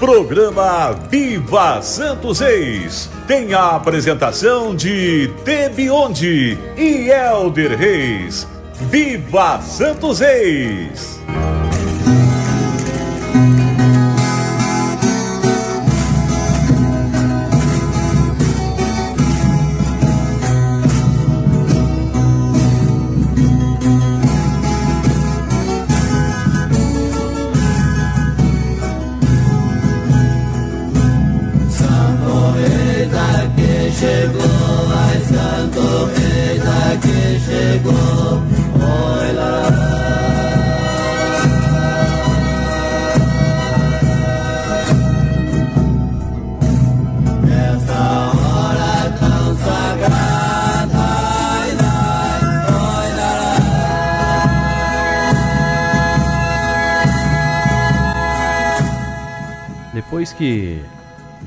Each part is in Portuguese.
Programa Viva Santos Reis tem a apresentação de Tebionde e Elder Reis. Viva Santos Reis!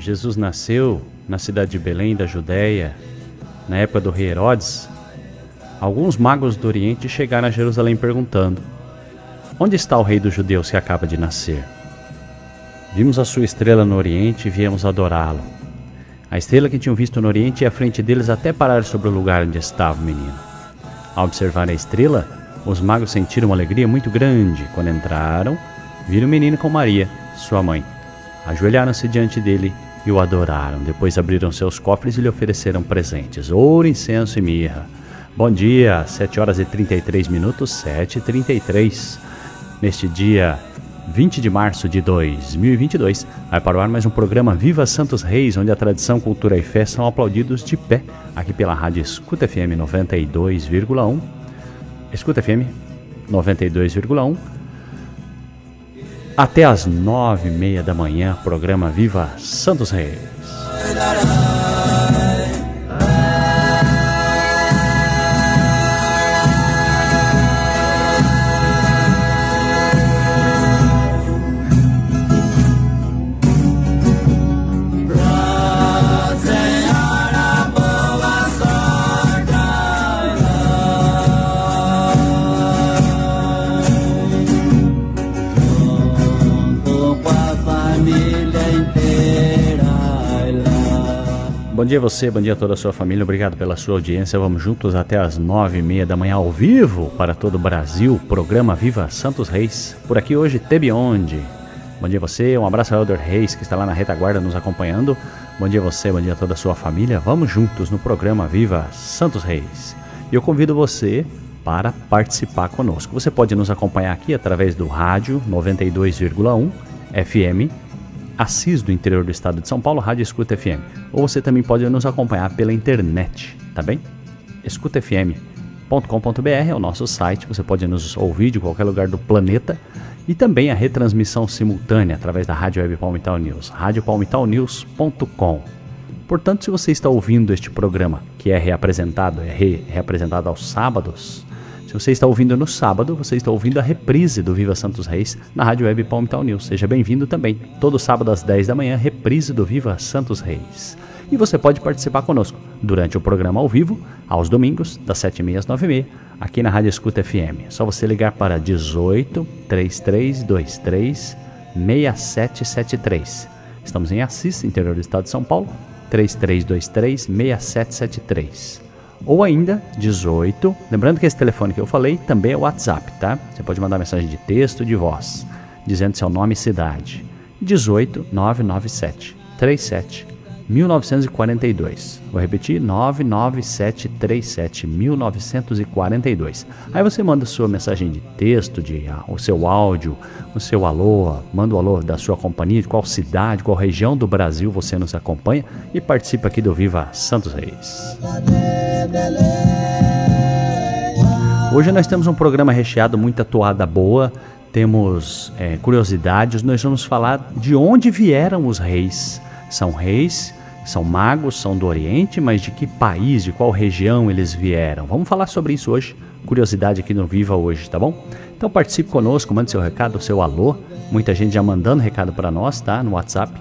Jesus nasceu na cidade de Belém, da Judéia, na época do rei Herodes, alguns magos do Oriente chegaram a Jerusalém perguntando: Onde está o rei dos judeus que acaba de nascer? Vimos a sua estrela no Oriente e viemos adorá-lo. A estrela que tinham visto no Oriente ia à frente deles até parar sobre o lugar onde estava o menino. Ao observar a estrela, os magos sentiram uma alegria muito grande. Quando entraram, viram o menino com Maria, sua mãe. Ajoelharam-se diante dele e o adoraram. Depois abriram seus cofres e lhe ofereceram presentes: ouro, incenso e mirra. Bom dia, 7 horas e 33 minutos, 7 e 33. Neste dia 20 de março de 2022, vai para o ar mais um programa Viva Santos Reis, onde a tradição, cultura e fé são aplaudidos de pé, aqui pela rádio Escuta FM 92,1. Escuta FM 92,1 até às nove e meia da manhã, programa Viva Santos Reis. Bom dia a você, bom dia a toda a sua família, obrigado pela sua audiência. Vamos juntos até as nove e meia da manhã ao vivo para todo o Brasil, programa Viva Santos Reis. Por aqui hoje, Tebionde. Bom dia a você, um abraço ao Elder Reis que está lá na retaguarda nos acompanhando. Bom dia a você, bom dia a toda a sua família. Vamos juntos no programa Viva Santos Reis. E eu convido você para participar conosco. Você pode nos acompanhar aqui através do rádio 92,1 FM Assis do interior do estado de São Paulo, Rádio Escuta FM. Ou você também pode nos acompanhar pela internet, tá bem? escutafm.com.br é o nosso site, você pode nos ouvir de qualquer lugar do planeta e também a retransmissão simultânea através da Rádio Web Palmital News, radiopalmitalnews.com. Portanto, se você está ouvindo este programa, que é reapresentado, é re, reapresentado aos sábados, se você está ouvindo no sábado, você está ouvindo a reprise do Viva Santos Reis na Rádio Web Palmital News. Seja bem-vindo também. Todo sábado às 10 da manhã, reprise do Viva Santos Reis. E você pode participar conosco durante o programa ao vivo, aos domingos, das 7h30 às 9h30, aqui na Rádio Escuta FM. É só você ligar para 18 3323 6773. Estamos em Assis, interior do estado de São Paulo, 3323 6773 ou ainda 18. Lembrando que esse telefone que eu falei também é WhatsApp, tá? Você pode mandar mensagem de texto, de voz, dizendo seu nome e cidade. 18 997 37 1942. Vou repetir: 99737 1942. Aí você manda sua mensagem de texto, de, uh, o seu áudio, o seu alô, manda o alô da sua companhia, de qual cidade, qual região do Brasil você nos acompanha e participa aqui do Viva Santos Reis. Hoje nós temos um programa recheado, muita toada boa, temos é, curiosidades, nós vamos falar de onde vieram os reis. São reis São magos, são do Oriente, mas de que país, de qual região eles vieram? Vamos falar sobre isso hoje. Curiosidade aqui no Viva hoje, tá bom? Então participe conosco, mande seu recado, seu alô. Muita gente já mandando recado para nós, tá? No WhatsApp.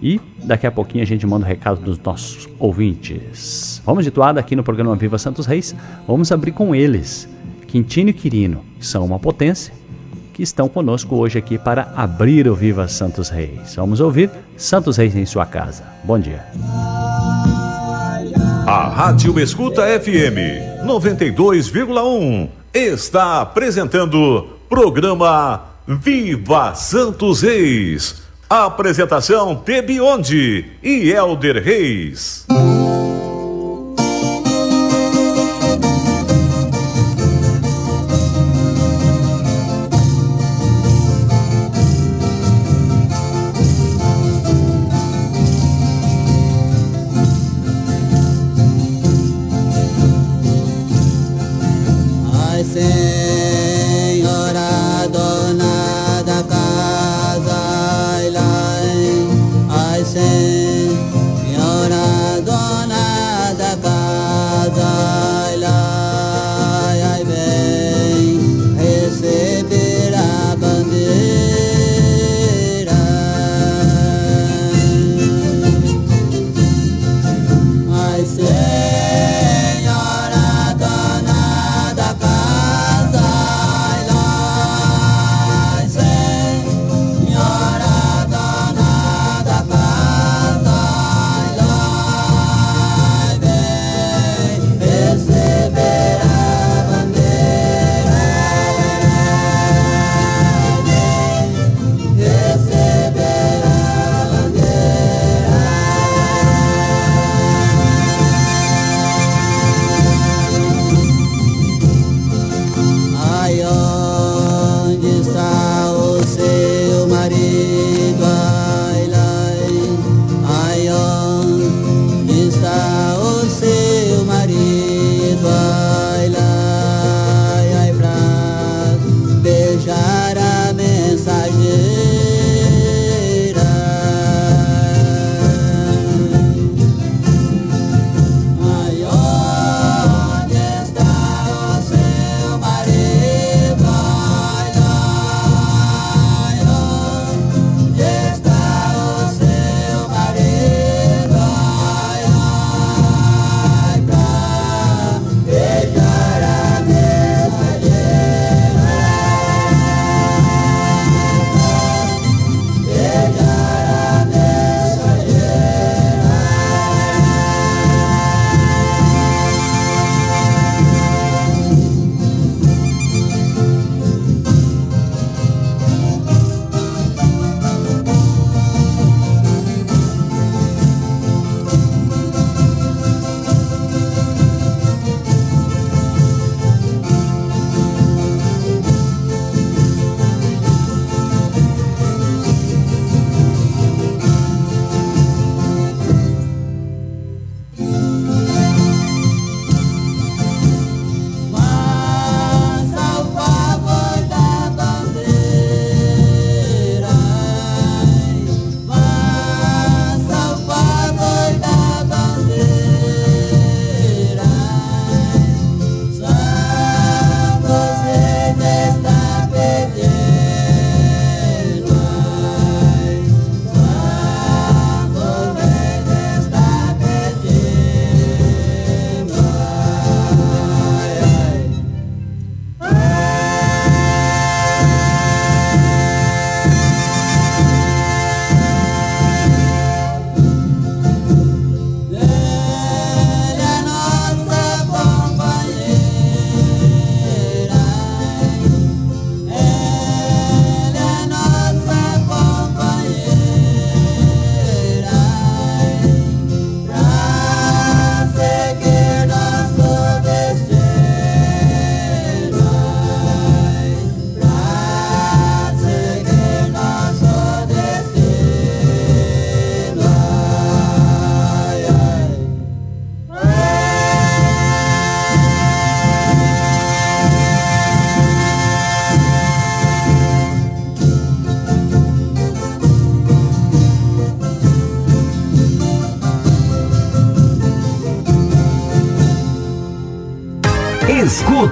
E daqui a pouquinho a gente manda o recado dos nossos ouvintes. Vamos de toada aqui no programa Viva Santos Reis. Vamos abrir com eles. Quintino e Quirino são uma potência que estão conosco hoje aqui para abrir o Viva Santos Reis. Vamos ouvir Santos Reis em sua casa. Bom dia. A Rádio Escuta FM 92,1 está apresentando programa Viva Santos Reis Apresentação Tebionde e Elder Reis.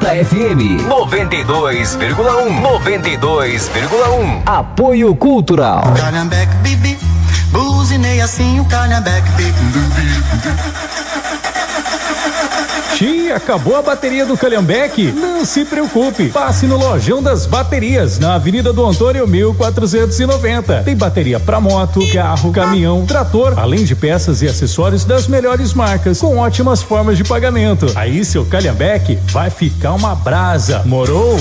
Escuta FM 92,1 92,1 Apoio Cultural. Calhambeque, bibi, buzinei assim o calhambeque, bibi. Tia, acabou a bateria do Calhambeque? Não se preocupe, passe no Lojão das Baterias, na Avenida do Antônio 1490. Tem bateria para moto, carro, caminhão, trator, além de peças e acessórios das melhores marcas, com ótimas formas de pagamento. Aí seu Calhambeque vai ficar uma brasa, morou?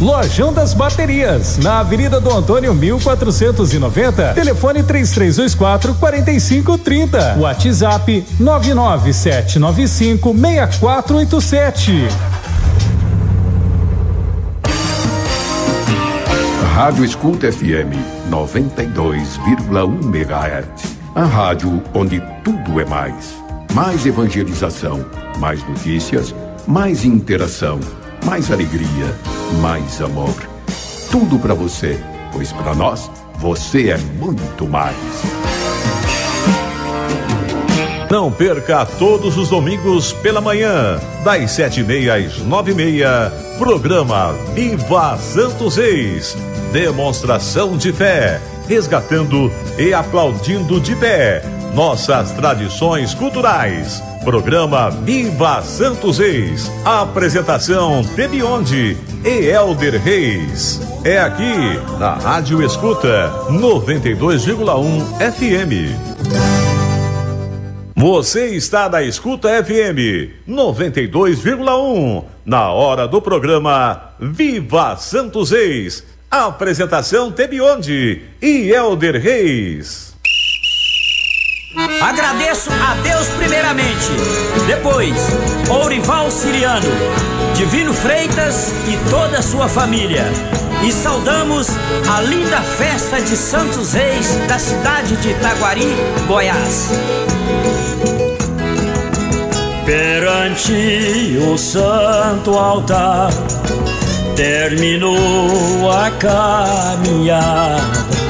Lojão das Baterias, na Avenida do Antônio 1490, telefone 3324 4530, WhatsApp 99795 6487. Rádio Escuta FM 92,1 MHz. A rádio onde tudo é mais. Mais evangelização, mais notícias, mais interação, mais alegria, mais amor. Tudo para você, pois para nós você é muito mais. Não perca todos os domingos pela manhã, das sete e meia às nove e meia, programa Viva Santos Reis. Demonstração de fé, resgatando e aplaudindo de pé nossas tradições culturais. Programa Viva Santos Reis. Apresentação Tebionde e Elder Reis. É aqui na Rádio Escuta 92,1 FM. Você está na Escuta FM 92,1 na hora do programa Viva Santos Reis. Apresentação Tebionde e Elder Reis. Agradeço a Deus primeiramente, depois Ourival Siriano, Divino Freitas e toda a sua família. E saudamos a linda festa de Santos Reis da cidade de Itaguari, Goiás. Perante o santo altar terminou a caminhada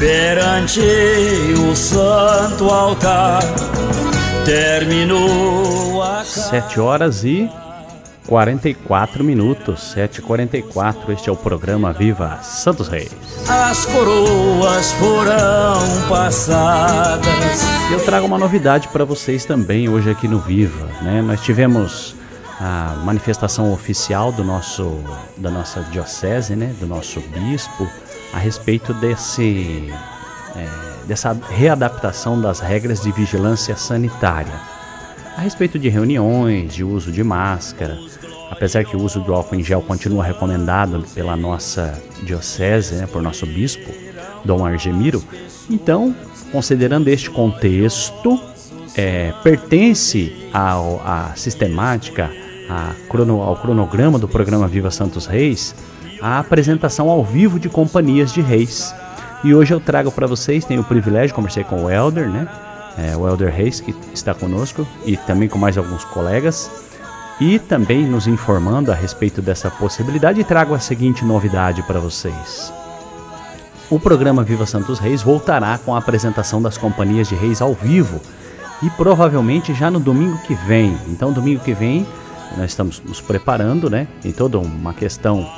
perante o santo altar terminou a Sete horas e 44 minutos, 7h44. Este é o programa Viva Santos Reis. as coroas foram passadas Eu trago uma novidade para vocês também hoje aqui no Viva. Né? Nós tivemos a manifestação oficial do nosso, da nossa diocese, né? do nosso bispo, a respeito desse, é, dessa readaptação das regras de vigilância sanitária. A respeito de reuniões, de uso de máscara, apesar que o uso do álcool em gel continua recomendado pela nossa diocese, né, por nosso bispo, Dom Argemiro, então, considerando este contexto, é, pertence à sistemática, crono, ao cronograma do programa Viva Santos Reis, a apresentação ao vivo de companhias de reis. E hoje eu trago para vocês, tenho o privilégio, conversei com o Elder, né? É, o Elder Reis, que está conosco, e também com mais alguns colegas, e também nos informando a respeito dessa possibilidade. Trago a seguinte novidade para vocês. O programa Viva Santos Reis voltará com a apresentação das companhias de reis ao vivo e provavelmente já no domingo que vem. Então, domingo que vem, nós estamos nos preparando, né? Tem toda uma questão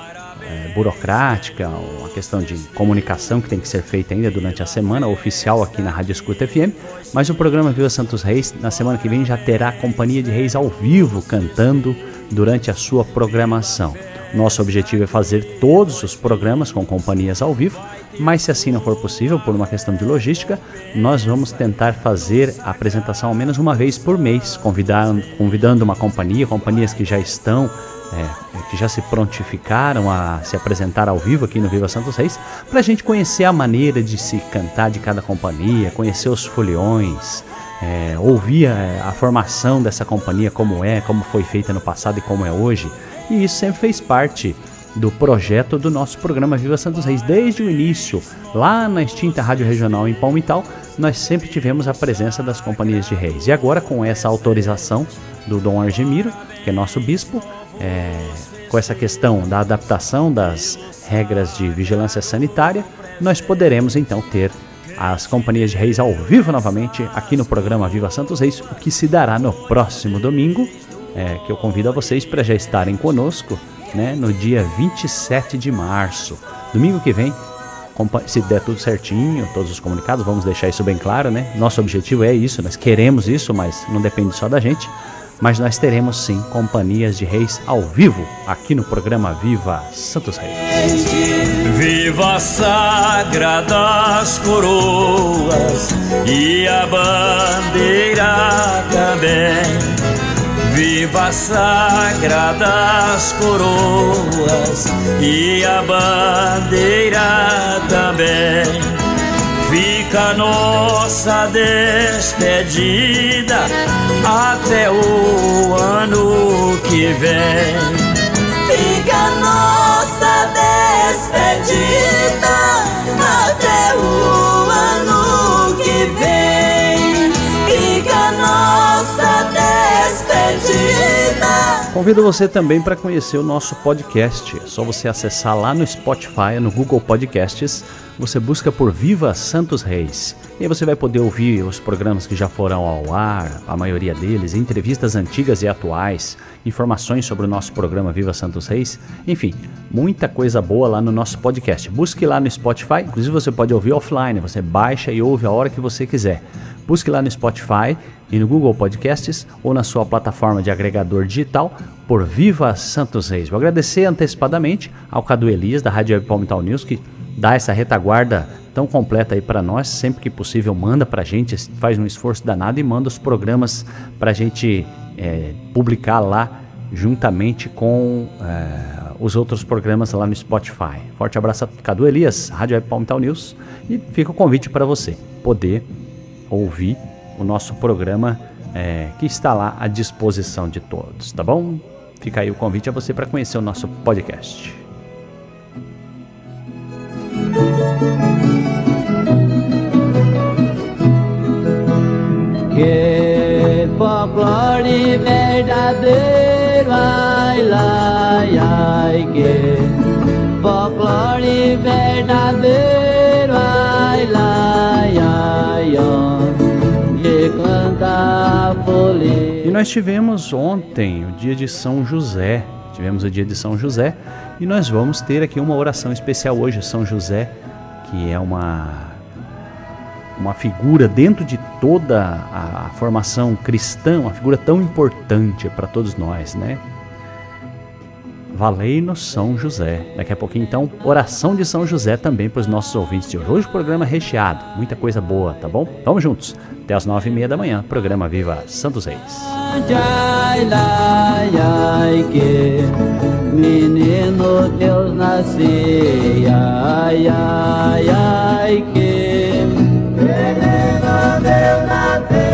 é, burocrática, uma questão de comunicação que tem que ser feita ainda durante a semana, oficial aqui na Rádio Escuta FM. Mas o programa Viva Santos Reis, na semana que vem, já terá a Companhia de Reis ao vivo cantando durante a sua programação. Nosso objetivo é fazer todos os programas com companhias ao vivo, mas se assim não for possível, por uma questão de logística, nós vamos tentar fazer a apresentação ao menos uma vez por mês, convidando uma companhia, companhias que já estão é, que já se prontificaram a se apresentar ao vivo aqui no Viva Santos Reis, para a gente conhecer a maneira de se cantar de cada companhia, conhecer os foliões, é, ouvir a, a, formação dessa companhia, como é, como foi feita no passado e como é hoje. E isso sempre fez parte do projeto do nosso programa Viva Santos Reis. Desde o início, lá na extinta Rádio Regional em Palmital, nós sempre tivemos a presença das companhias de reis. E agora, com essa autorização do Dom Argemiro, que é nosso bispo, é, com essa questão da adaptação das regras de vigilância sanitária, nós poderemos então ter as companhias de reis ao vivo novamente aqui no programa Viva Santos Reis, o que se dará no próximo domingo, é, que eu convido a vocês para já estarem conosco né, no dia 27 de março. Domingo que vem, se der tudo certinho, todos os comunicados, vamos deixar isso bem claro, né? Nosso objetivo é isso, nós queremos isso, mas não depende só da gente. Mas nós teremos sim companhias de reis ao vivo aqui no programa Viva Santos Reis. Viva sagradas coroas e a bandeira também Viva sagradas coroas e a bandeira também. Fica nossa despedida até o ano que vem. Fica nossa despedida Convido você também para conhecer o nosso podcast. É só você acessar lá no Spotify, no Google Podcasts. Você busca por Viva Santos Reis. E aí você vai poder ouvir os programas que já foram ao ar, a maioria deles, entrevistas antigas e atuais, informações sobre o nosso programa Viva Santos Reis. Enfim, muita coisa boa lá no nosso podcast. Busque lá no Spotify. Inclusive você pode ouvir offline. Você baixa e ouve a hora que você quiser. Busque lá no Spotify e no Google Podcasts ou na sua plataforma de agregador digital por Viva Santos Reis. Vou agradecer antecipadamente ao Cadu Elias da Rádio Web Palmital News que dá essa retaguarda tão completa aí para nós, sempre que possível manda para a gente, faz um esforço danado e manda os programas para a gente é, publicar lá juntamente com é, os outros programas lá no Spotify. Forte abraço a Cadu Elias, Rádio Web Palmital News e fica o convite para você poder ouvir o nosso programa é, que está lá à disposição de todos, tá bom? Fica aí o convite a você para conhecer o nosso podcast. Que folclore verdadeiro, ai, ai, ai, que folclore verdadeiro, E nós tivemos ontem o dia de São José. Tivemos o dia de São José e nós vamos ter aqui uma oração especial hoje, São José, que é uma uma figura dentro de toda a formação cristã, uma figura tão importante para todos nós, né? Valei-nos São José. Daqui a pouquinho, então, oração de São José também para os nossos ouvintes de hoje. Hoje o programa é recheado, muita coisa boa, tá bom? Vamos juntos. Até as nove e meia da manhã, programa Viva Santos Reis. Menino Deus nascia, ai, ai, ai, que menino Deus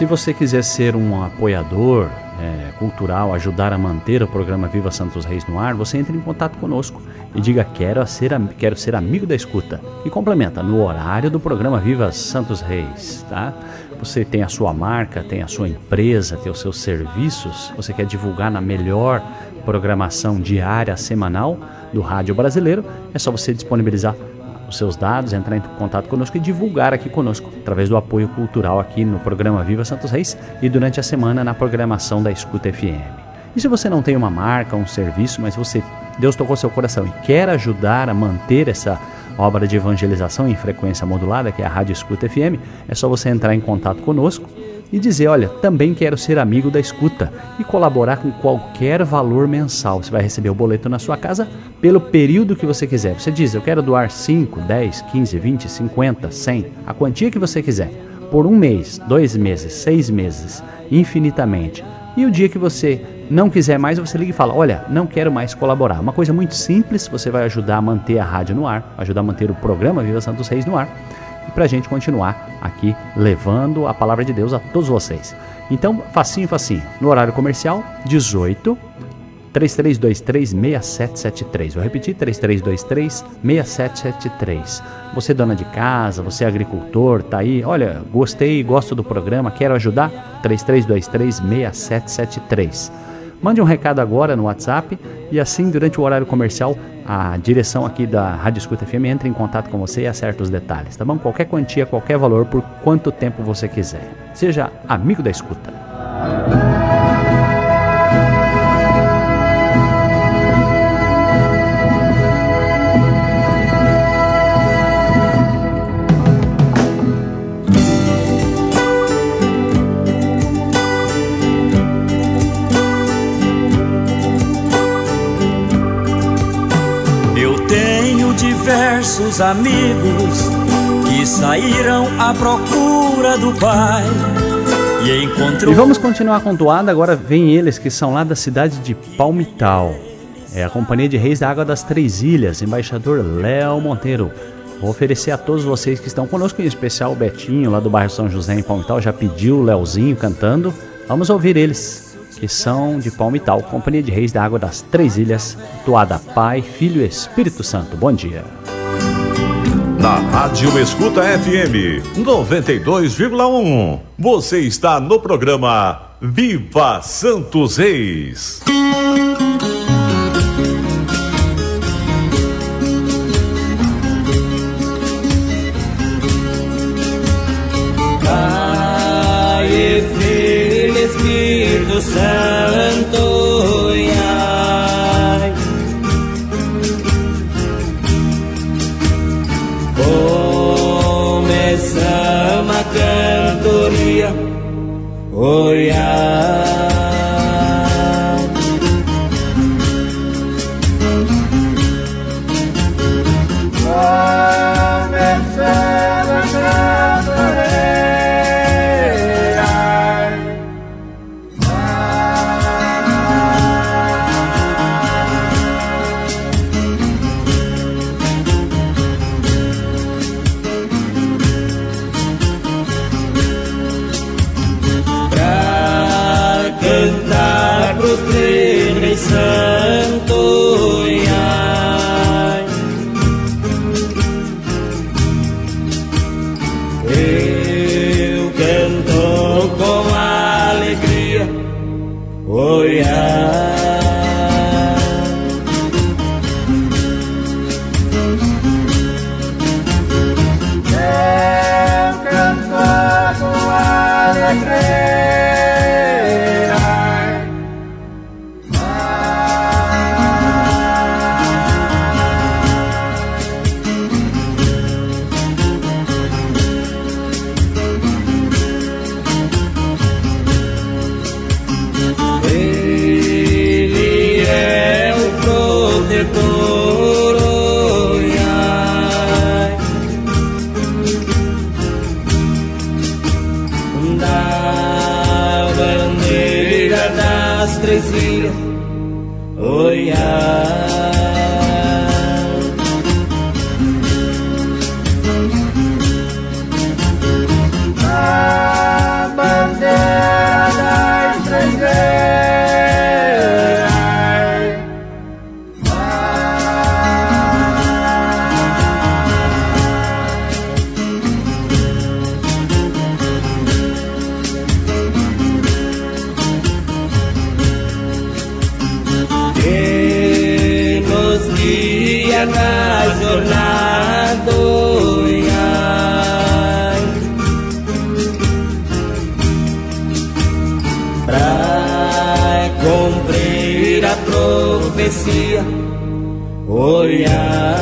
Se você quiser ser um apoiador é, cultural, ajudar a manter o programa Viva Santos Reis no ar, você entra em contato conosco e diga quero ser, quero ser amigo da escuta. E complementa no horário do programa Viva Santos Reis, tá? Você tem a sua marca, tem a sua empresa, tem os seus serviços, você quer divulgar na melhor programação diária, semanal do rádio brasileiro, é só você disponibilizar os seus dados, entrar em contato conosco e divulgar aqui conosco, através do apoio cultural aqui no programa Viva Santos Reis e durante a semana na programação da Escuta FM. E se você não tem uma marca, um serviço, mas você Deus tocou seu coração e quer ajudar a manter essa obra de evangelização em frequência modulada, que é a Rádio Escuta FM, é só você entrar em contato conosco e dizer: Olha, também quero ser amigo da escuta e colaborar com qualquer valor mensal. Você vai receber o boleto na sua casa pelo período que você quiser. Você diz: Eu quero doar 5, 10, 15, 20, 50, 100, a quantia que você quiser, por um mês, dois meses, seis meses, infinitamente. E o dia que você não quiser mais, você liga e fala: Olha, não quero mais colaborar. Uma coisa muito simples, você vai ajudar a manter a rádio no ar, ajudar a manter o programa Viva Santos Reis no ar e para a gente continuar aqui levando a palavra de Deus a todos vocês. Então, facinho, facinho. No horário comercial, 18 3323-6773. Vou repetir: 3323-6773. Você, dona de casa, você, agricultor, tá aí. Olha, gostei, gosto do programa, quero ajudar? 3323-6773. Mande um recado agora no WhatsApp e assim, durante o horário comercial, a direção aqui da Rádio Escuta FM entra em contato com você e acerta os detalhes, tá bom? Qualquer quantia, qualquer valor, por quanto tempo você quiser. Seja amigo da escuta. Diversos amigos que saíram à procura do Pai e encontrou. E vamos continuar com toada. Agora vem eles que são lá da cidade de Palmital. É a Companhia de Reis da Água das Três Ilhas, embaixador Léo Monteiro. Vou oferecer a todos vocês que estão conosco, em especial o Betinho, lá do bairro São José, em Palmital, já pediu o Léozinho cantando. Vamos ouvir eles, que são de Palmital, Companhia de Reis da Água das Três Ilhas, toada Pai, Filho e Espírito Santo. Bom dia na Rádio Escuta FM 92,1. Você está no programa Viva Santos Reis. Espírito Santo. cantoria olhar. nos guia na jornada. Para cumprir a profecia, olhar.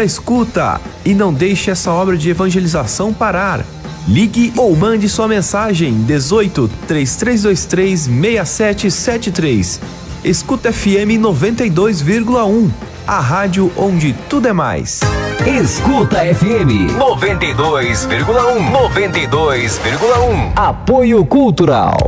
Da escuta e não deixe essa obra de evangelização parar. Ligue ou mande sua mensagem 18 3323 6773. Escuta FM 92,1. A rádio onde tudo é mais. Escuta FM 92,1. 92,1. Apoio Cultural.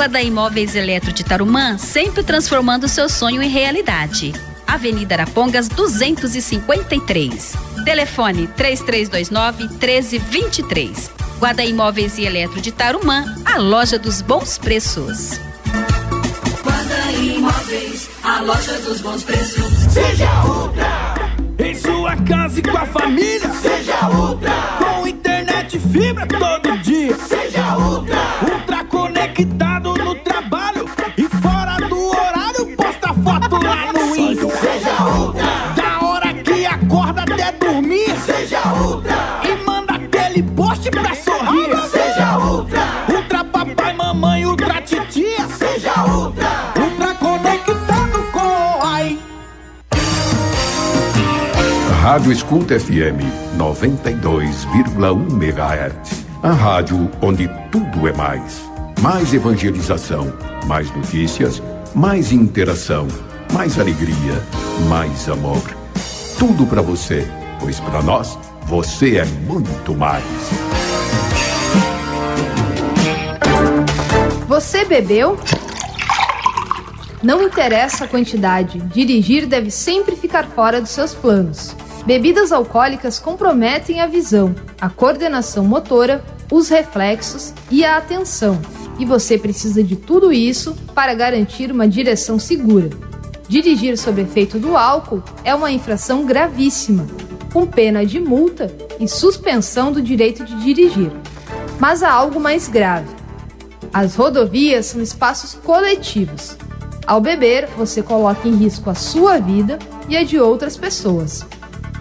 A Guarda Imóveis Eletro de Tarumã sempre transformando seu sonho em realidade. Avenida Arapongas 253. Telefone 3329 1323. Guarda Imóveis e Eletro de Tarumã, a loja dos bons preços. Guarda Imóveis, a loja dos bons preços. Seja Ultra. Em sua casa e com a família. Seja Ultra. Com internet e fibra todo dia. Seja Ultra. Escuta FM 92,1 MHz. A rádio onde tudo é mais. Mais evangelização, mais notícias, mais interação, mais alegria, mais amor. Tudo para você, pois para nós você é muito mais. Você bebeu? Não interessa a quantidade, dirigir deve sempre ficar fora dos seus planos. Bebidas alcoólicas comprometem a visão, a coordenação motora, os reflexos e a atenção, e você precisa de tudo isso para garantir uma direção segura. Dirigir sob efeito do álcool é uma infração gravíssima, com pena de multa e suspensão do direito de dirigir. Mas há algo mais grave. As rodovias são espaços coletivos. Ao beber, você coloca em risco a sua vida e a de outras pessoas.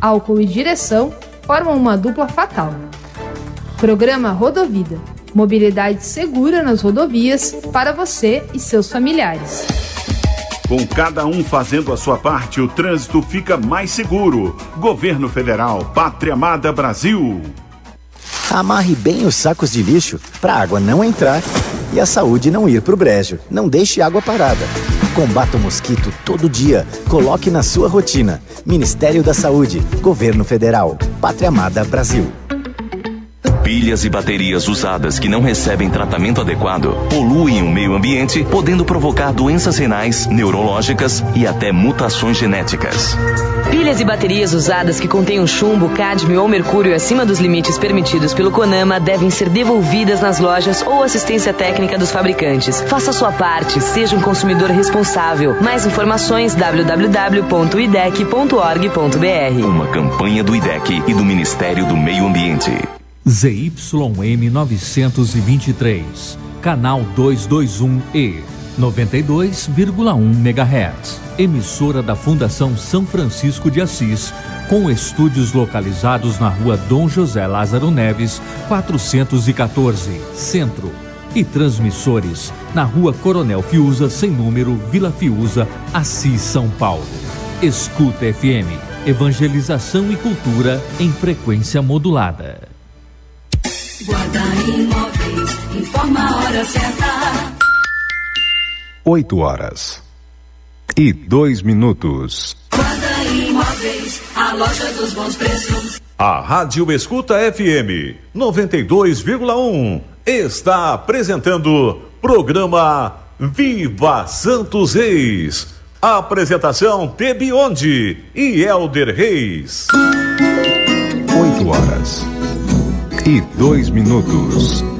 Álcool e direção formam uma dupla fatal. Programa Rodovida mobilidade segura nas rodovias para você e seus familiares. Com cada um fazendo a sua parte, o trânsito fica mais seguro. Governo Federal, Pátria Amada Brasil. Amarre bem os sacos de lixo para a água não entrar e a saúde não ir para o brejo. Não deixe água parada. Combata o mosquito todo dia. Coloque na sua rotina. Ministério da Saúde, Governo Federal, Pátria Amada Brasil. Pilhas e baterias usadas que não recebem tratamento adequado poluem o meio ambiente, podendo provocar doenças renais, neurológicas e até mutações genéticas. Pilhas e baterias usadas que contenham chumbo, cádmio ou mercúrio acima dos limites permitidos pelo CONAMA devem ser devolvidas nas lojas ou assistência técnica dos fabricantes. Faça sua parte, seja um consumidor responsável. Mais informações www.idec.org.br. Uma campanha do IDEC e do Ministério do Meio Ambiente. ZYM 923, canal 221E, 92,1 MHz. Emissora da Fundação São Francisco de Assis, com estúdios localizados na rua Dom José Lázaro Neves, 414, Centro. E transmissores na rua Coronel Fiuza, sem número, Vila Fiuza, Assis, São Paulo. Escuta FM, evangelização e cultura em frequência modulada. Guarda Imóveis, informa a hora certa. 8 horas e 2 minutos. Guarda Imóveis, a loja dos bons preços. A Rádio Escuta FM 92,1 está apresentando programa Viva Santos Reis. Apresentação Tebionde e Elder Reis. 8 horas e 2 minutos.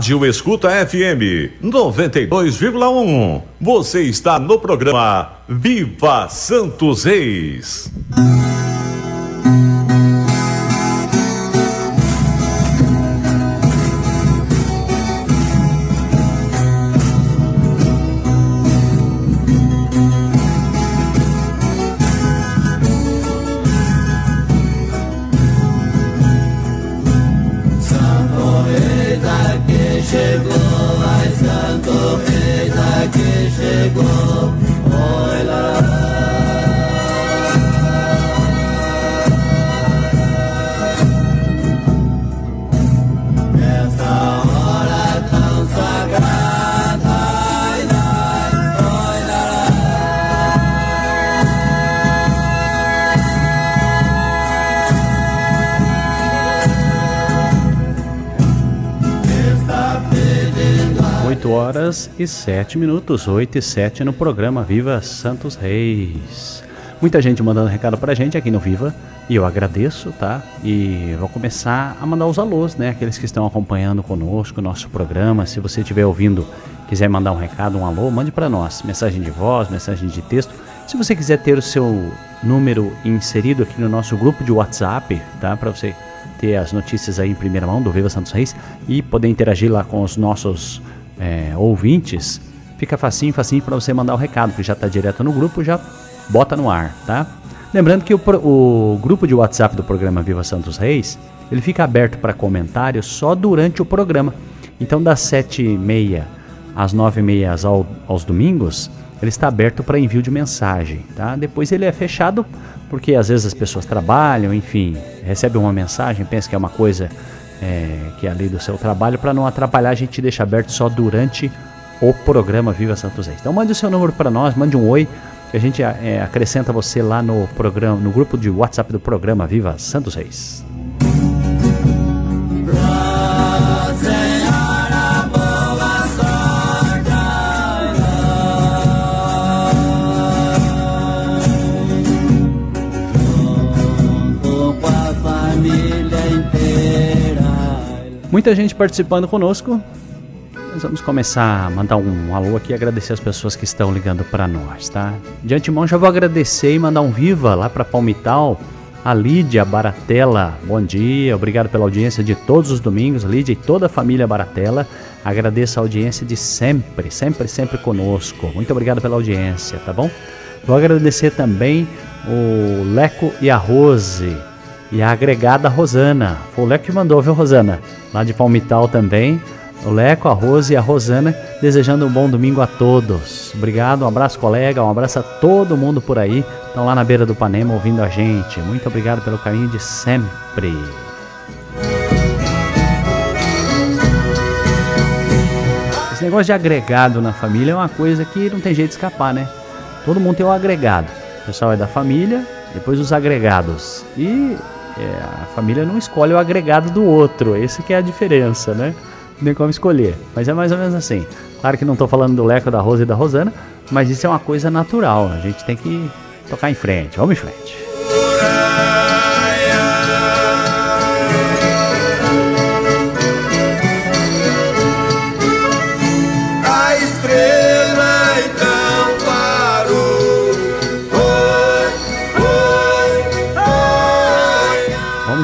Rádio Escuta FM 92,1. Você está no programa Viva Santos Reis. E 7 minutos, 8 e 7 no programa Viva Santos Reis. Muita gente mandando recado pra gente aqui no Viva e eu agradeço, tá? E vou começar a mandar os alôs, né? Aqueles que estão acompanhando conosco o nosso programa. Se você estiver ouvindo, quiser mandar um recado, um alô, mande para nós. Mensagem de voz, mensagem de texto. Se você quiser ter o seu número inserido aqui no nosso grupo de WhatsApp, tá? Para você ter as notícias aí em primeira mão do Viva Santos Reis e poder interagir lá com os nossos é, ouvintes, fica facinho, facinho para você mandar o recado, que já está direto no grupo, já bota no ar, tá? Lembrando que o, o grupo de WhatsApp do programa Viva Santos Reis, ele fica aberto para comentários só durante o programa. Então das 7h30 às 9h30 ao, aos domingos, ele está aberto para envio de mensagem, tá? Depois ele é fechado porque às vezes as pessoas trabalham, enfim, recebem uma mensagem, pensa que é uma coisa é, que é ali do seu trabalho, para não atrapalhar, a gente deixa aberto só durante o programa Viva Santos Reis. Então mande o seu número para nós, mande um oi, que a gente é, acrescenta você lá no programa, no grupo de WhatsApp do programa Viva Santos Reis. Muita gente participando conosco. Nós vamos começar a mandar um alô aqui e agradecer as pessoas que estão ligando para nós, tá? De antemão já vou agradecer e mandar um viva lá para Palmital A Lídia Baratella, bom dia, obrigado pela audiência de todos os domingos, Lídia e toda a família Baratella. Agradeço a audiência de sempre, sempre, sempre conosco. Muito obrigado pela audiência, tá bom? Vou agradecer também o Leco e a Rose e a agregada Rosana. Foi o Leco que mandou, viu, Rosana? Lá de Palmital também. O Leco, a Rose e a Rosana desejando um bom domingo a todos. Obrigado, um abraço, colega, um abraço a todo mundo por aí. Estão lá na beira do Panema ouvindo a gente. Muito obrigado pelo carinho de sempre. Esse negócio de agregado na família é uma coisa que não tem jeito de escapar, né? Todo mundo tem um agregado. O pessoal é da família, depois os agregados. E é, a família não escolhe o agregado do outro. Esse que é a diferença, né? Não tem como escolher. Mas é mais ou menos assim. Claro que não estou falando do Leco, da Rosa e da Rosana, mas isso é uma coisa natural. A gente tem que tocar em frente. Vamos em frente.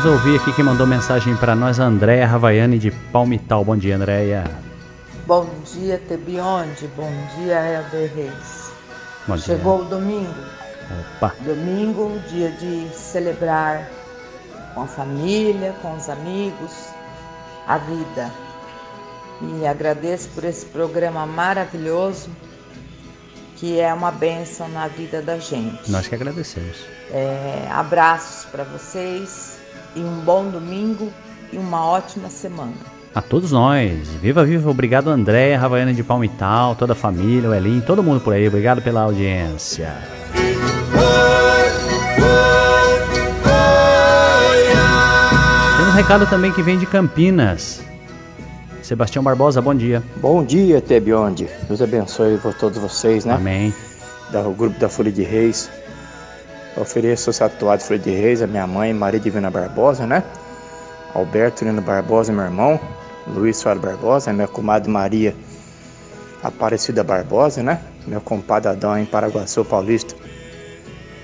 Ouvir aqui quem mandou mensagem para nós, a Andréia Ravaiani de Palmital. Bom dia, Andréia. Bom dia, Tebionde. Bom dia, Helder Reis. Bom dia. Chegou o domingo. Opa. Domingo, dia de celebrar com a família, com os amigos, a vida. E agradeço por esse programa maravilhoso que é uma bênção na vida da gente. Nós que agradecemos. É, abraços para vocês e um bom domingo e uma ótima semana. A todos nós. Viva, viva. Obrigado, Andréia Ravaiana de Palmital, toda a família, o Elim, todo mundo por aí. Obrigado pela audiência. Temos um recado também que vem de Campinas. Sebastião Barbosa, bom dia. Bom dia, Tebionde. Deus abençoe por todos vocês, né? Amém. Da, o grupo da Folha de Reis. Eu ofereço esse atuado Folha de Reis a minha mãe, Maria Divina Barbosa, né? Alberto Lino Barbosa, meu irmão. Luiz Soares Barbosa, minha comadre Maria Aparecida Barbosa, né? Meu compadre Adão em Paraguaçu Paulista.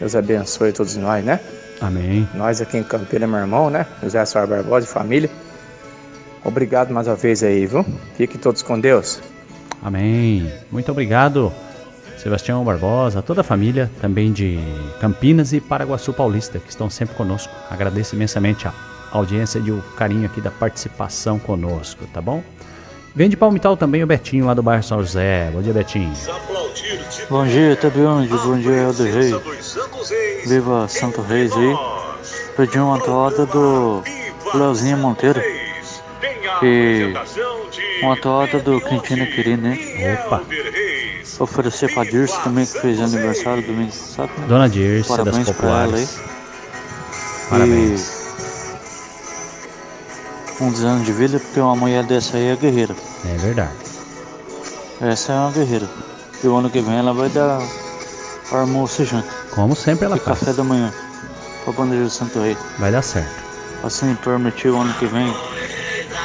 Deus abençoe todos nós, né? Amém. Nós aqui em Campinas, meu irmão, né? José Soares Barbosa e família. Obrigado mais uma vez aí, viu? Fiquem todos com Deus. Amém. Muito obrigado, Sebastião Barbosa, toda a família também de Campinas e Paraguaçu Paulista, que estão sempre conosco. Agradeço imensamente a audiência e o carinho aqui da participação conosco, tá bom? Vem de Palmital também o Betinho, lá do bairro São José. Bom dia, Betinho. Bom dia, Tabione. Bom dia, Helder Reis. Viva Santo Reis aí. Pedi uma toada do Leozinho Monteiro. E uma toada do Quintino Quirino, né? Opa. Oferecer pra Dirce também, que fez aniversário domingo passado. Dona Dirce, Parabéns das pra ela aí. Populares. Parabéns. E muitos anos de vida, porque uma mulher dessa aí é guerreira. É verdade. Essa é uma guerreira. E o ano que vem ela vai dar almoço e janta. Como sempre ela e faz. café da manhã. Pra bandeja do Santo Rei. Vai dar certo. Assim, permitir o ano que vem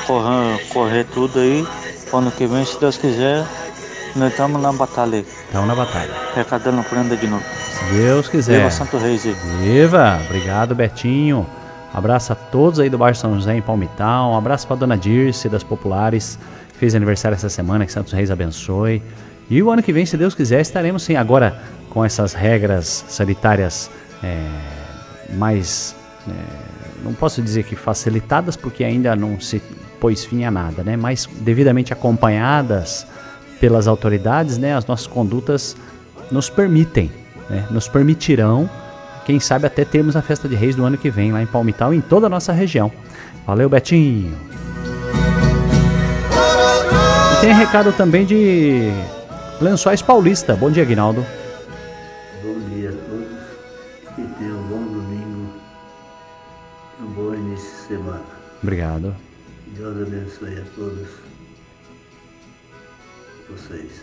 correr, correr tudo aí. O ano que vem, se Deus quiser, nós estamos na batalha. Estamos na batalha. Arrecadando prenda de novo. Se Deus quiser. Viva Santo Reis aí. Viva! Obrigado, Betinho. Abraço a todos aí do bairro São José em Palmital. Um abraço para Dona Dirce das Populares, que fez aniversário essa semana. Que Santos Reis abençoe. E o ano que vem, se Deus quiser, estaremos sim agora com essas regras sanitárias é, mais. é, não posso dizer que facilitadas, porque ainda não se pôs fim a nada, né? Mas devidamente acompanhadas pelas autoridades, né? As nossas condutas nos permitem, né? Nos permitirão quem sabe até termos a festa de reis do ano que vem lá em Palmital e em toda a nossa região. Valeu, Betinho. E tem recado também de Lençóis Paulista. Bom dia, Guinaldo. Bom dia a todos. Que tenham um bom domingo. Um bom início de semana. Obrigado. Deus abençoe a todos vocês.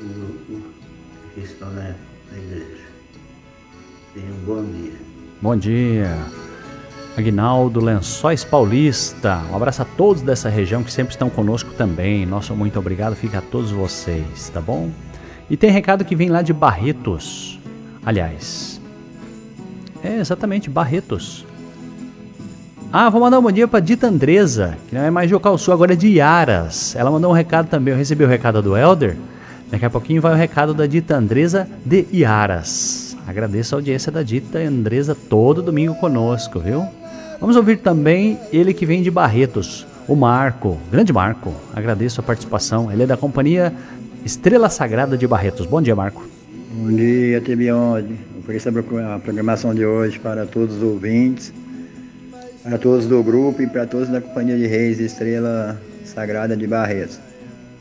O que igreja. Tenham um bom dia. Bom dia. Aguinaldo Lençóis Paulista. Um abraço a todos dessa região que sempre estão conosco também. Nosso muito obrigado fica a todos vocês, tá bom? E tem recado que vem lá de Barretos. Aliás, É, exatamente, Barretos. Ah, vou mandar um bom dia pra Dita Andresa, que não é mais de Sul, agora é de Iaras. Ela mandou um recado também, eu recebi o recado do Elder. Daqui a pouquinho vai o recado da Dita Andresa de Iaras. Agradeço a audiência da Dita Andresa todo domingo conosco, viu? Vamos ouvir também ele que vem de Barretos, o Marco, grande Marco. Agradeço a participação. Ele é da companhia Estrela Sagrada de Barretos. Bom dia, Marco. Bom dia, Tibionde. Ofereço a programação de hoje para todos os ouvintes, para todos do grupo e para todos da Companhia de Reis Estrela Sagrada de Barretos.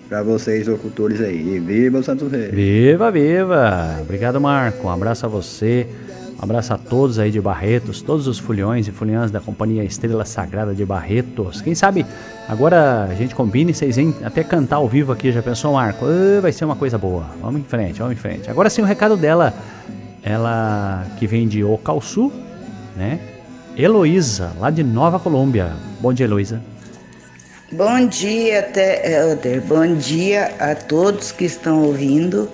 Para vocês, ocultores aí. E viva o Santos Reis! Viva, viva! Obrigado, Marco. Um abraço a você. Um abraço a todos aí de Barretos, todos os fulhões e fulhãs da Companhia Estrela Sagrada de Barretos. Quem sabe agora a gente combine, vocês vêm até cantar ao vivo aqui, já pensou, Marco? Ah, vai ser uma coisa boa. Vamos em frente, vamos em frente. Agora sim o recado dela, ela que vem de Ocalçu, né? Heloísa, lá de Nova Colômbia. Bom dia, Heloísa. Bom dia, até Helder. Bom dia a todos que estão ouvindo.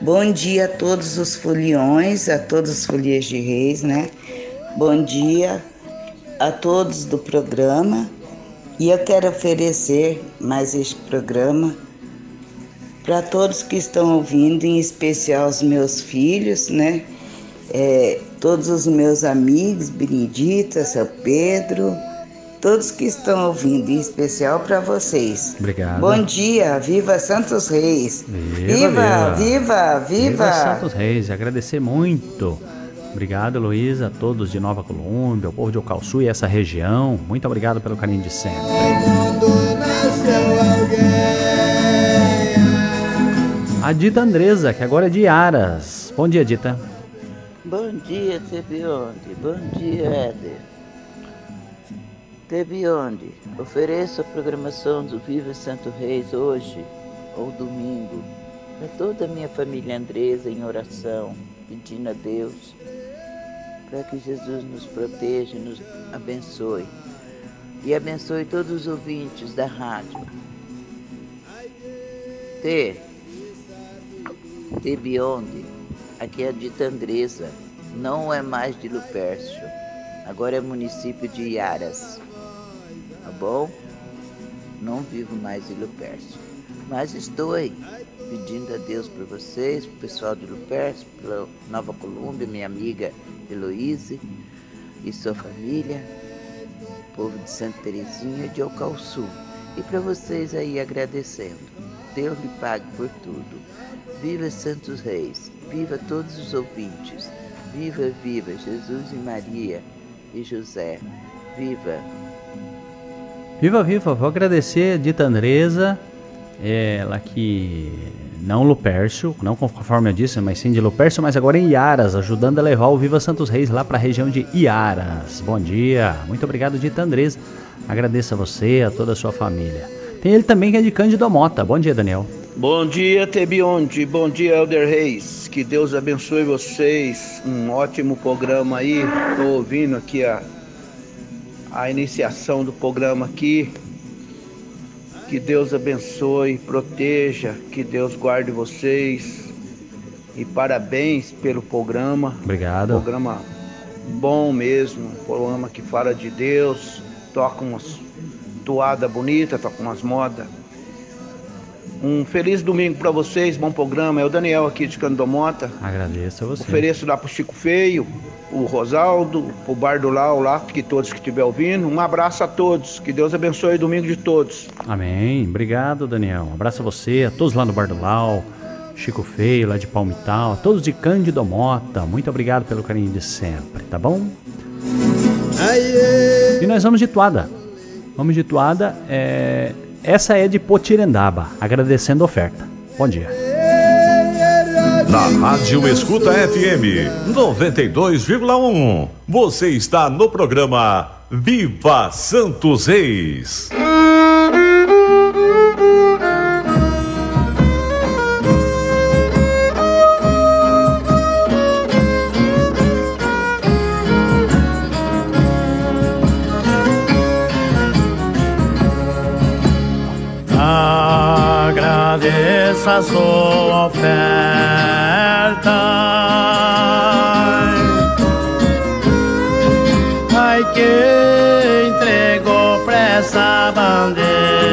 Bom dia a todos os foliões, a todos os folias de reis, né? Bom dia a todos do programa. E eu quero oferecer mais este programa para todos que estão ouvindo, em especial os meus filhos, né? É, todos os meus amigos, Benedita, São Pedro, todos que estão ouvindo, em especial para vocês. Obrigado. Bom dia, viva Santos Reis. Viva, viva, viva, viva. Santos Reis, agradecer muito. Obrigado, Heloísa, a todos de Nova Colômbia, o povo de Ocalçu e essa região. Muito obrigado pelo carinho de sempre. A Dita Andresa, que agora é de Aras. Bom dia, Dita. Bom dia, Tebionde. Bom dia, Éder. Tebionde, ofereço a programação do Viva Santo Reis hoje ou domingo para toda a minha família Andresa em oração, pedindo a Deus para que Jesus nos proteja e nos abençoe. E abençoe todos os ouvintes da rádio. T. T. Aqui é a dita Andresa. Não é mais de Lupércio. Agora é município de Iaras. Tá bom? Não vivo mais em Lupércio. Mas estou aí, pedindo a Deus por vocês, pro pessoal de Lupércio, pela Nova Colômbia, minha amiga Heloíse e sua família, povo de Santa Terezinha e de Ocalçu. E para vocês aí agradecendo. Deus lhe pague por tudo. Viva Santos Reis, viva todos os ouvintes. Viva, viva Jesus e Maria e José. Viva! Viva, viva, vou agradecer a Dita Andresa, ela que não Lupércio, não conforme eu disse, mas sim de Lupércio, mas agora em Iaras, ajudando a levar o Viva Santos Reis lá para a região de Iaras. Bom dia, muito obrigado, Dita Andresa. Agradeço a você, a toda a sua família. Tem ele também que é de Cândido Mota. Bom dia, Daniel. Bom dia, Tebionde. Bom dia, Elder Reis. Que Deus abençoe vocês. Um ótimo programa aí. Estou ouvindo aqui a, a iniciação do programa aqui. Que Deus abençoe, proteja, que Deus guarde vocês. E parabéns pelo programa. Obrigado. Programa bom mesmo, programa que fala de Deus, toca umas toada bonita, toca umas modas. Um feliz domingo para vocês, bom programa. É o Daniel aqui de Candomota. Agradeço a você. Ofereço lá pro Chico Feio, o Rosaldo, o Bardulau lá, que todos que estiver ouvindo. Um abraço a todos. Que Deus abençoe o domingo de todos. Amém. Obrigado, Daniel. Um abraço a você, a todos lá no Bar do Lau, Chico Feio, lá de Palmital, a todos de Cândido Mota. Muito obrigado pelo carinho de sempre, tá bom? E nós vamos de toada. Vamos de toada. É... Essa é de Potirendaba, agradecendo a oferta. Bom dia. Na Rádio Escuta FM 92,1. Você está no programa Viva Santos Reis. Essa sua oferta, Ai, que entregou pra essa bandeira.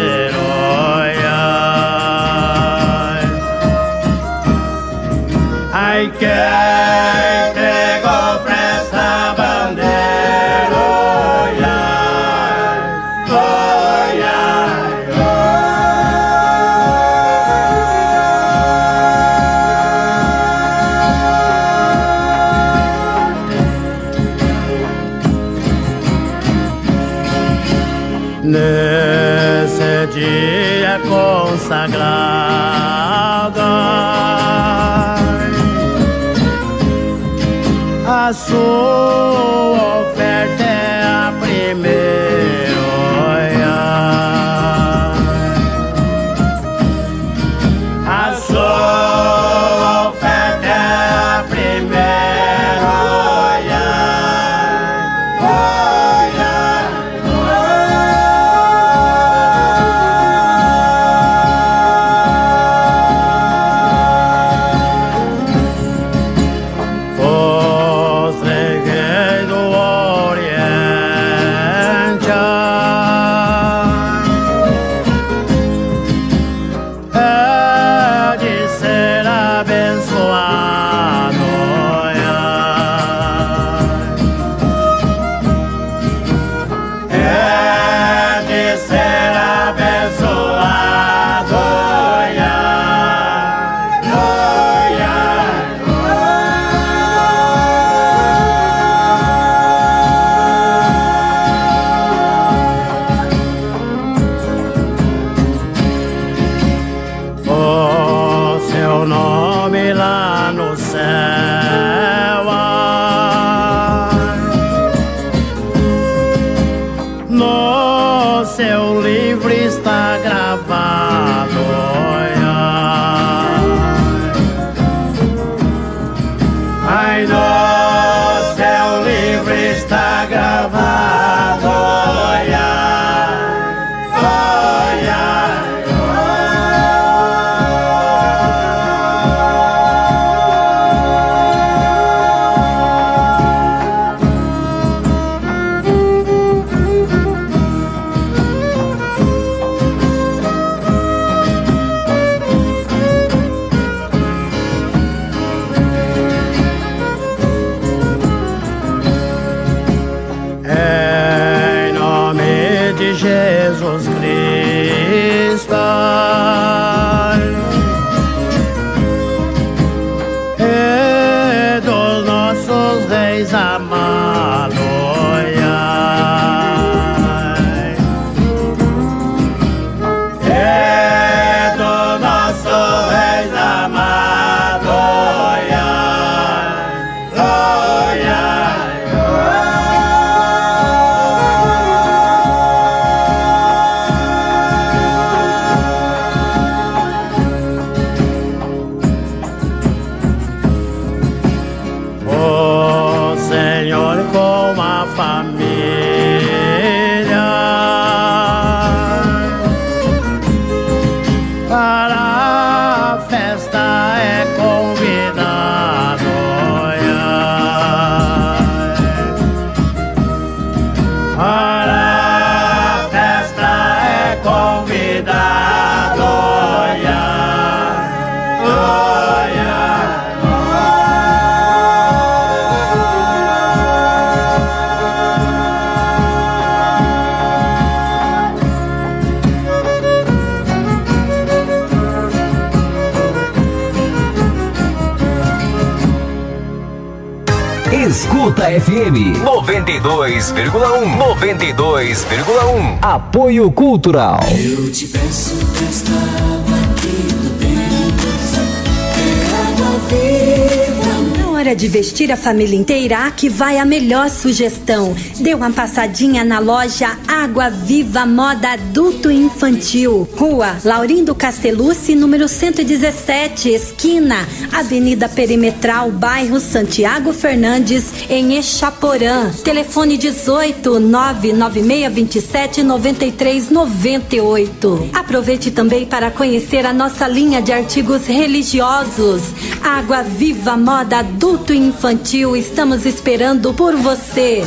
92,1 92,1 Apoio Cultural. Eu te peço água que tu tens, é água viva. Na hora de vestir a família inteira, aqui vai a melhor sugestão. Dê uma passadinha na loja Água Viva Moda Adulto e Infantil. Rua Laurindo Castellucci, número 117, esquina Avenida Perimetral, bairro Santiago Fernandes, em Echaporã. Telefone 18 99627 9398. Aproveite também para conhecer a nossa linha de artigos religiosos. Água Viva Moda Adulto e Infantil, estamos esperando por você.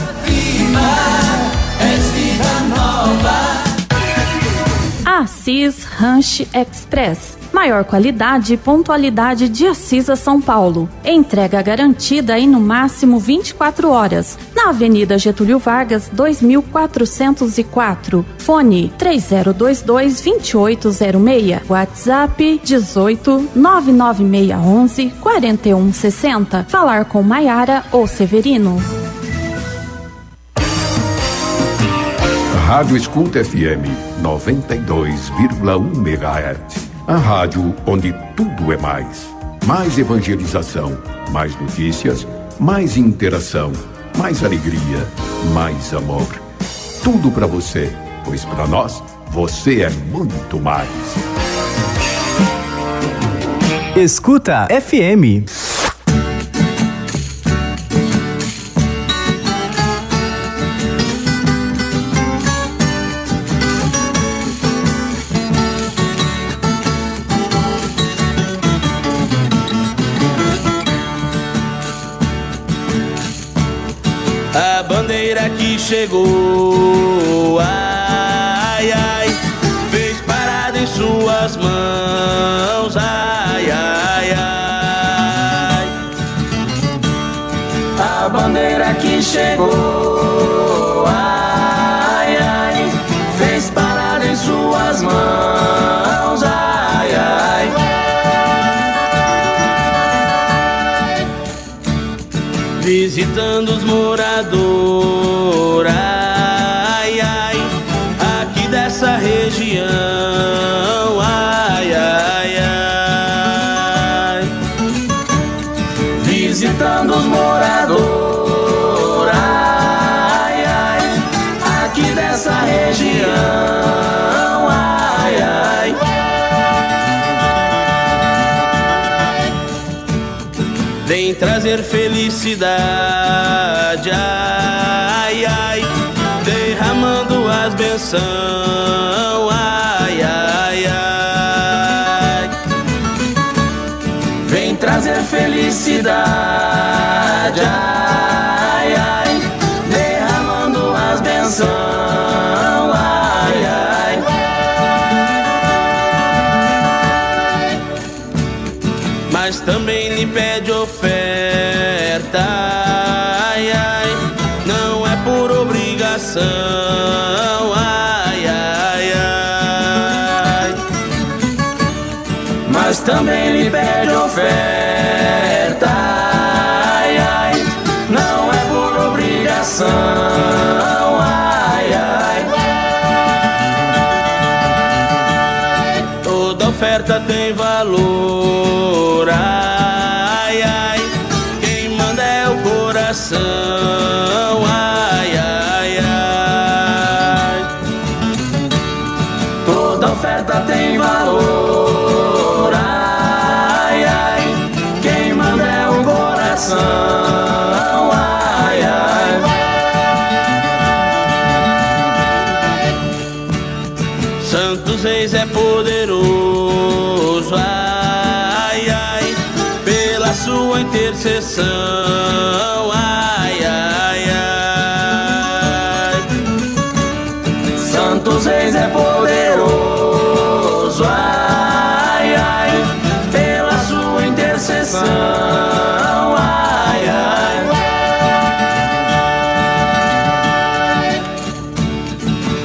És vida nova. Assis Ranch Express. Maior qualidade e pontualidade de Assis a São Paulo. Entrega garantida em no máximo 24 horas. Na Avenida Getúlio Vargas, 2404. Fone 3022 2806. WhatsApp 18 99611 4160. Falar com Maiara ou Severino. Rádio Escuta FM 92,1 MHz. A rádio onde tudo é mais. Mais evangelização, mais notícias, mais interação, mais alegria, mais amor. Tudo para você, pois para nós você é muito mais. Escuta FM. Chegou, ai, ai, fez parada em suas mãos, ai, ai, ai. A bandeira que chegou, ai, ai, fez parada em suas mãos, ai, ai. visitando os moradores, felicidade, ai, ai, derramando as bênçãos, ai, ai, ai. Vem trazer felicidade, ai, também lhe pede oferta.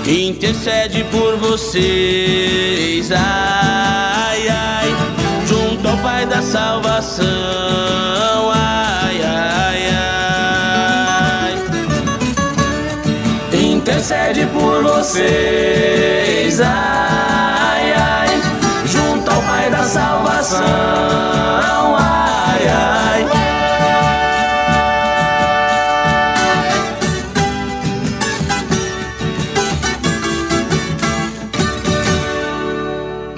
Intercede por vocês, ai, ai, junto ao Pai da salvação, ai, ai, ai. Intercede por vocês, ai, ai, junto ao Pai da salvação, ai, ai.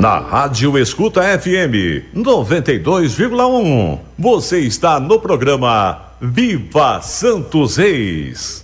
Na Rádio Escuta FM 92,1. Você está no programa Viva Santos Reis.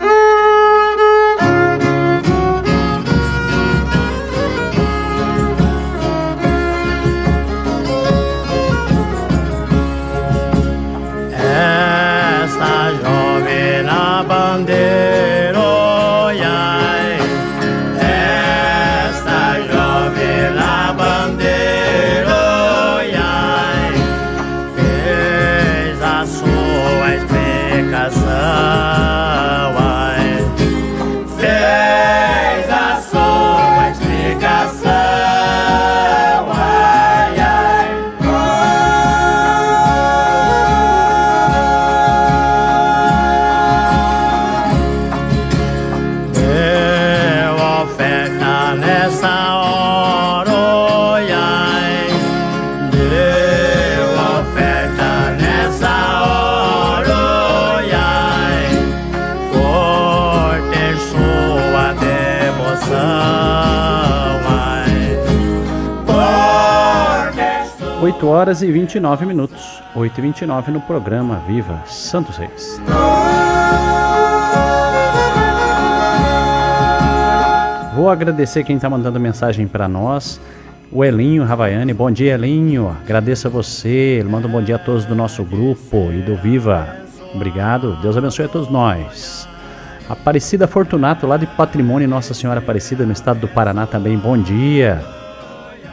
8 horas e 29 minutos. 8 e 29 no programa Viva Santos Reis. Vou agradecer quem está mandando mensagem para nós. O Elinho Ravaiani, bom dia Elinho, agradeço a você, manda um bom dia a todos do nosso grupo e do Viva, obrigado, Deus abençoe a todos nós. Aparecida Fortunato, lá de Patrimônio Nossa Senhora Aparecida, no estado do Paraná também, bom dia.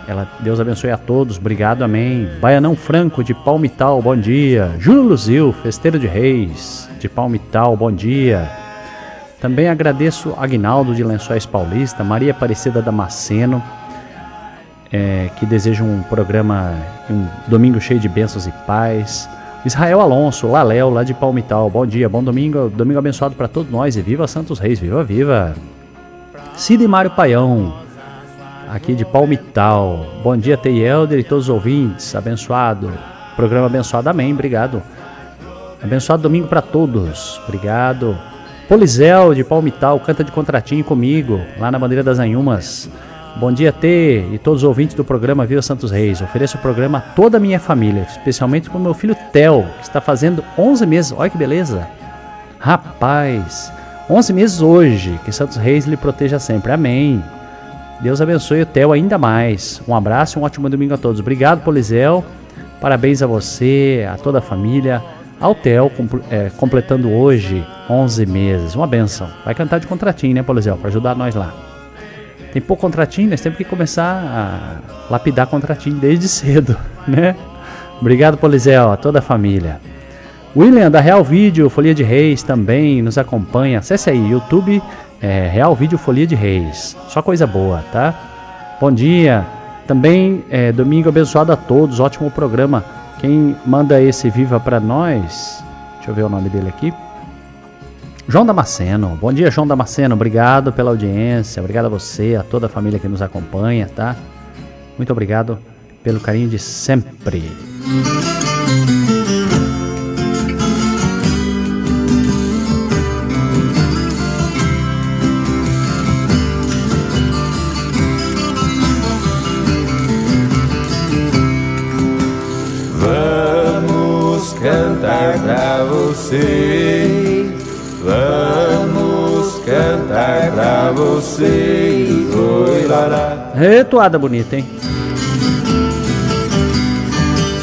Ela, Deus abençoe a todos, obrigado, amém. Baianão Franco, de Palmital, bom dia. Júlio Luzil, Festeiro de Reis, de Palmital, bom dia. Também agradeço Agnaldo de Lençóis Paulista, Maria Aparecida Damasceno, é, que desejam um programa, um domingo cheio de bênçãos e paz. Israel Alonso, Laléu, lá de Palmital. Bom dia, bom domingo, domingo abençoado para todos nós e viva Santos Reis, viva, viva. Cid e Mário Paião, aqui de Palmital. Bom dia, Tei Helder e todos os ouvintes, abençoado. Programa abençoado, amém, obrigado. Abençoado domingo para todos, obrigado. Polizel de Palmital, canta de contratinho comigo, lá na Bandeira das Anhumas. Bom dia, T e todos os ouvintes do programa Viva Santos Reis. Ofereço o programa a toda a minha família, especialmente o meu filho Theo, que está fazendo 11 meses. Olha que beleza! Rapaz, 11 meses hoje. Que Santos Reis lhe proteja sempre. Amém. Deus abençoe o Theo ainda mais. Um abraço e um ótimo domingo a todos. Obrigado, Polizel. Parabéns a você, a toda a família. Ao Theo, é, completando hoje 11 meses. Uma benção. Vai cantar de contratinho, né, Polizel? Para ajudar nós lá. Tem pouco contratinho, nós temos que começar a lapidar contratinho desde cedo, né? Obrigado, Polizel, a toda a família. William, da Real Vídeo, Folia de Reis, também nos acompanha. Acesse aí, YouTube, é, Real Vídeo Folia de Reis. Só coisa boa, tá? Bom dia. Também, é, domingo abençoado a todos, ótimo programa. Quem manda esse Viva para nós, deixa eu ver o nome dele aqui. João Damasceno, bom dia João Damasceno, obrigado pela audiência, obrigado a você, a toda a família que nos acompanha, tá? Muito obrigado pelo carinho de sempre. Pra você. Vamos cantar pra você. Oi, lará. Retoada bonita, hein?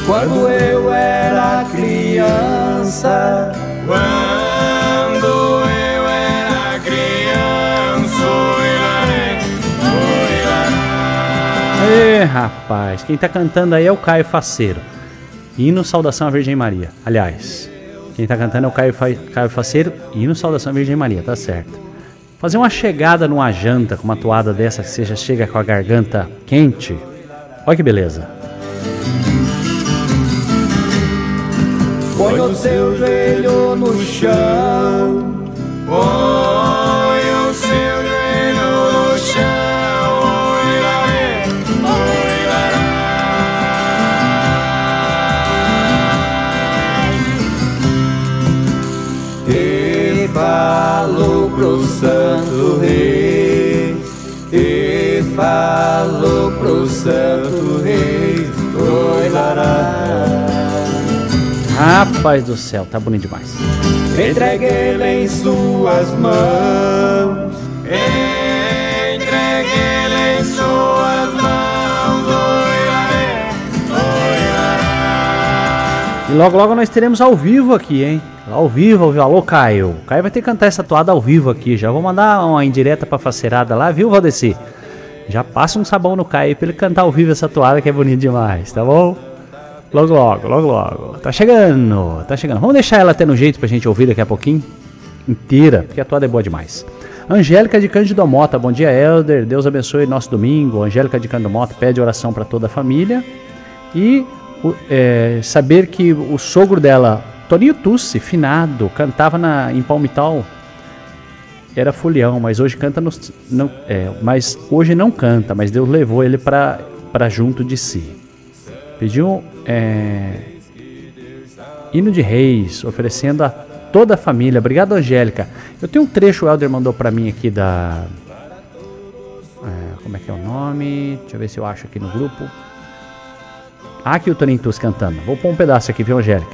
Quando eu era criança. Quando eu era criança. Oi, laré. Oi, lará. Ê, rapaz, quem tá cantando aí é o Caio Faceiro. Hino Saudação à Virgem Maria. Aliás, quem tá cantando é o Caio, Fa Caio Faceiro. Hino Saudação à Virgem Maria, tá certo. Fazer uma chegada numa janta com uma toada dessa que você já chega com a garganta quente. Olha que beleza. Põe o seu joelho no chão. Põe falou pro Santo Rei. Oi, lará. Rapaz do céu, tá bonito demais. Entregue ele em suas mãos. Entregue ele em suas mãos. Oi, laré. Oi, lará. E logo logo nós teremos ao vivo aqui, hein? Ao vivo, ao vivo. Alô, Caio. Caio vai ter que cantar essa toada ao vivo aqui. Já vou mandar uma indireta pra faceirada lá, viu, Valdeci? Já passa um sabão no Caio pra ele cantar ao vivo essa toada que é bonito demais, tá bom? Logo, logo, logo, logo. Tá chegando, tá chegando. Vamos deixar ela até no jeito pra gente ouvir daqui a pouquinho. Inteira, porque a toada é boa demais. Angélica de Cândido Mota, bom dia, Elder. Deus abençoe nosso domingo. Angélica de Cândido Mota pede oração para toda a família. E é, saber que o sogro dela, Toninho Tussi, finado, cantava na, em Palmital. Era folião, mas hoje canta no, não, é, mas hoje não canta, mas Deus levou ele para junto de si. Pediu é, hino de reis, oferecendo a toda a família. Obrigado, Angélica. Eu tenho um trecho, o Helder mandou para mim aqui da. é, como é que é o nome? Deixa eu ver se eu acho aqui no grupo. Ah, aqui o Toninho Tuss cantando. Vou pôr um pedaço aqui, viu, Angélica?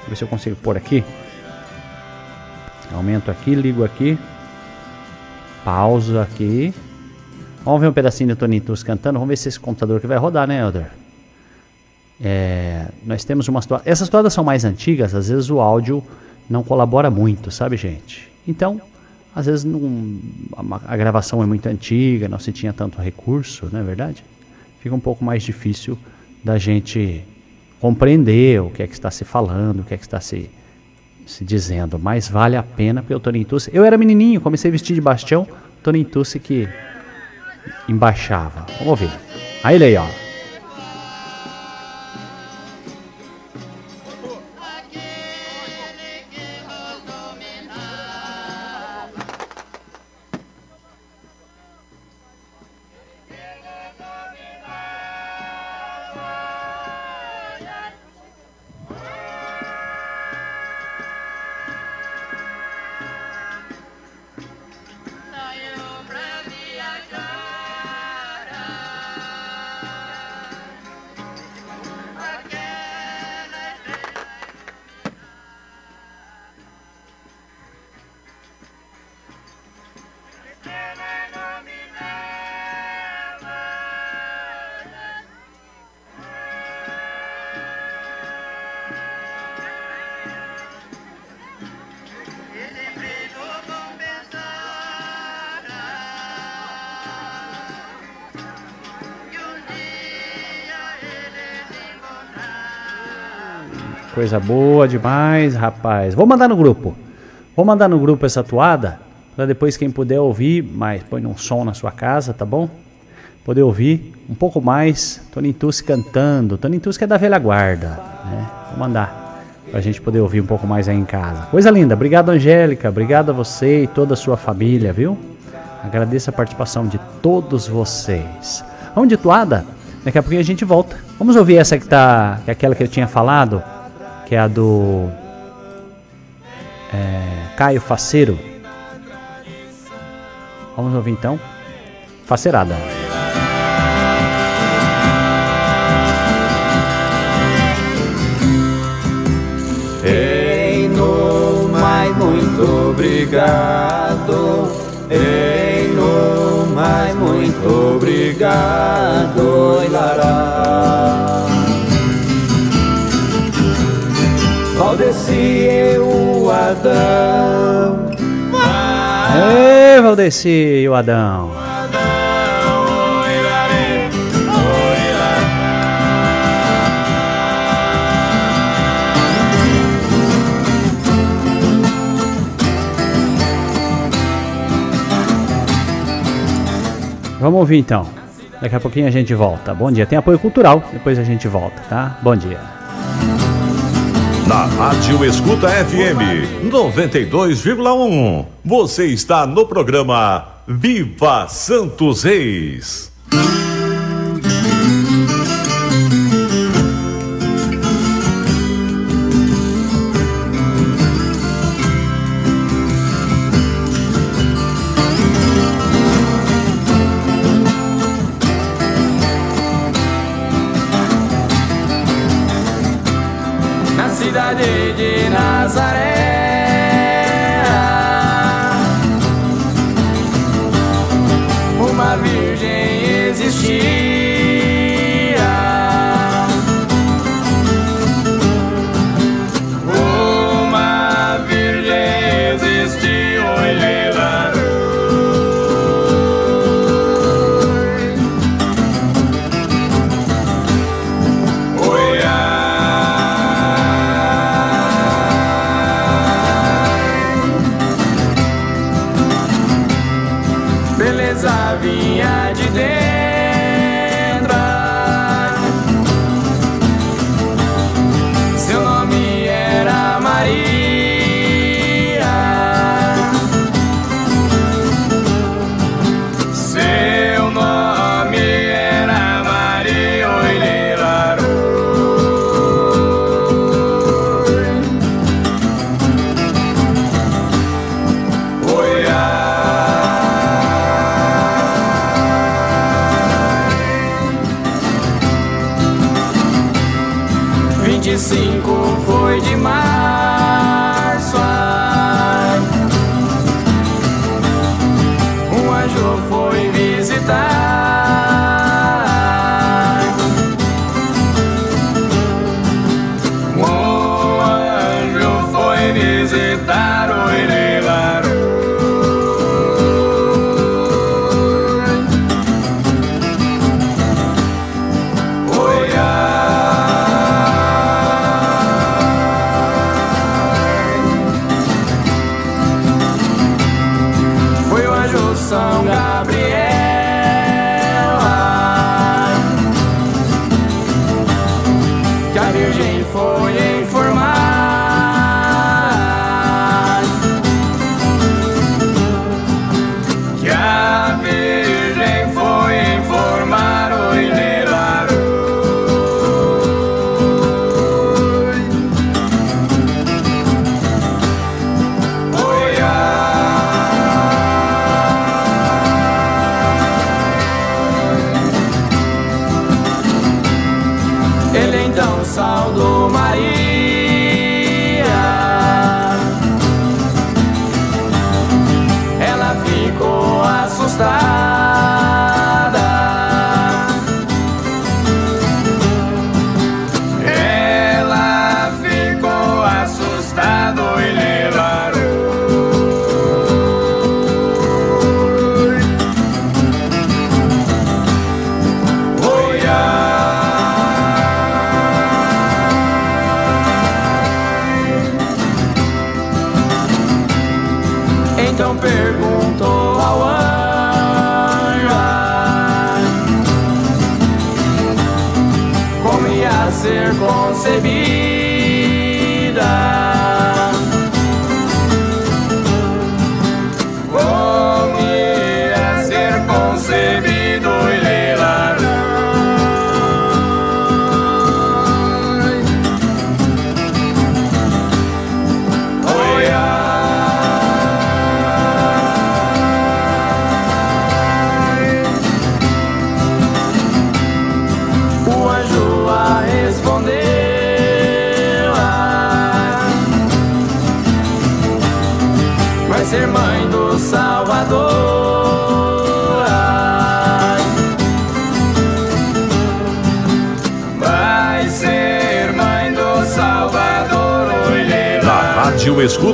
Vou ver se eu consigo pôr aqui. Aumento aqui, ligo aqui. Pausa aqui. Vamos ver um pedacinho do Tuss cantando. Vamos ver se esse computador aqui vai rodar, né, Elder? É, nós temos uma situação. Essas toadas são mais antigas, às vezes o áudio não colabora muito, sabe, gente? Então, às vezes não, a, a gravação é muito antiga, não se tinha tanto recurso, não é verdade? Fica um pouco mais difícil da gente compreender o que é que está se falando, o que é que está se, se dizendo. Mas vale a pena pelo Toninho Tussi. Eu era menininho, comecei a vestir de bastião, Toninho Tussi que embaixava. Vamos ouvir. Aí ele aí, ó. Coisa boa demais, rapaz. Vou mandar no grupo. Vou mandar no grupo essa toada para depois quem puder ouvir, mas põe um som na sua casa, tá bom? Poder ouvir um pouco mais Toninho Tussi cantando. Tussi que é da velha guarda, né? Vou mandar pra gente poder ouvir um pouco mais aí em casa. Coisa linda. Obrigado, Angélica. Obrigado a você e toda a sua família, viu? Agradeço a participação de todos vocês. Vamos de toada? Daqui a pouquinho a gente volta. Vamos ouvir essa que tá, é aquela que eu tinha falado, que é a do é, Caio Faceiro. Vamos ouvir então. Faceirada. Ei, no, mas muito obrigado. Ei, no, mas muito obrigado. Ilará. Valdeci e o Adão. Ei, Valdeci e o Adão. Vamos ouvir então. Daqui a pouquinho a gente volta. Bom dia. Tem apoio cultural, depois a gente volta, tá? Bom dia. Na Rádio Escuta FM 92,1. Você está no programa Viva Santos Reis.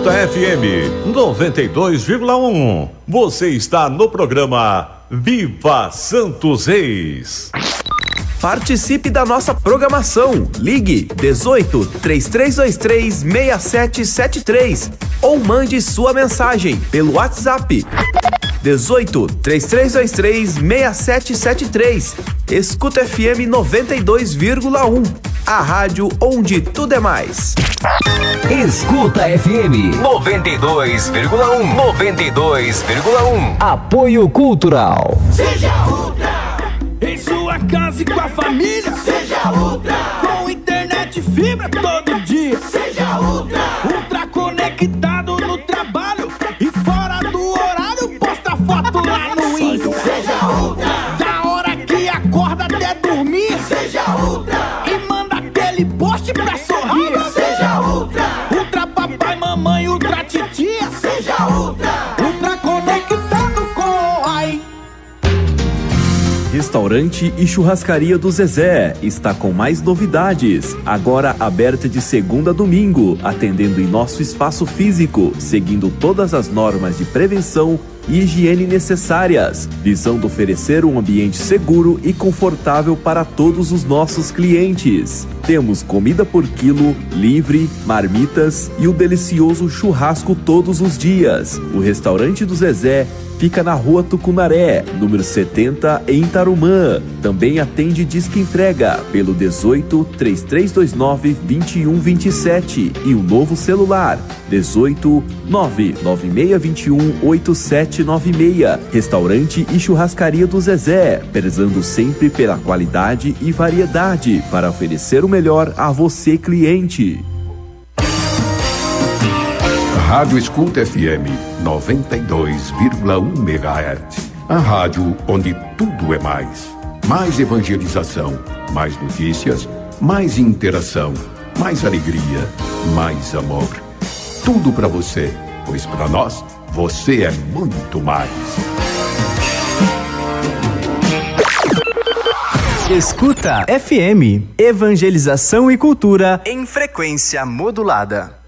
Escuta FM 92,1. Você está no programa Viva Santos Reis. Participe da nossa programação. Ligue 18 3323 6773 ou mande sua mensagem pelo WhatsApp 18 3323 6773. Escuta FM 92,1. A rádio onde tudo é mais. Escuta FM 92,1. 92,1. Apoio Cultural. Seja Ultra. Em sua casa e com a família. Seja Ultra. Com internet e fibra todo Restaurante e Churrascaria do Zezé está com mais novidades. Agora aberta de segunda a domingo, atendendo em nosso espaço físico, seguindo todas as normas de prevenção e higiene necessárias, visando oferecer um ambiente seguro e confortável para todos os nossos clientes. Temos comida por quilo, livre, marmitas e o delicioso churrasco todos os dias. O restaurante do Zezé fica na rua Tucunaré, número 70, em Tarumã. Também atende disque entrega pelo 18 3329 2127 e um novo celular 18 99621 8796. Restaurante e churrascaria do Zezé, prezando sempre pela qualidade e variedade para oferecer o melhor a você cliente. Rádio Escuta FM 92,1 MHz. A rádio onde tudo é mais. Mais evangelização, mais notícias, mais interação, mais alegria, mais amor. Tudo para você, pois para nós você é muito mais. Escuta FM. Evangelização e cultura em frequência modulada.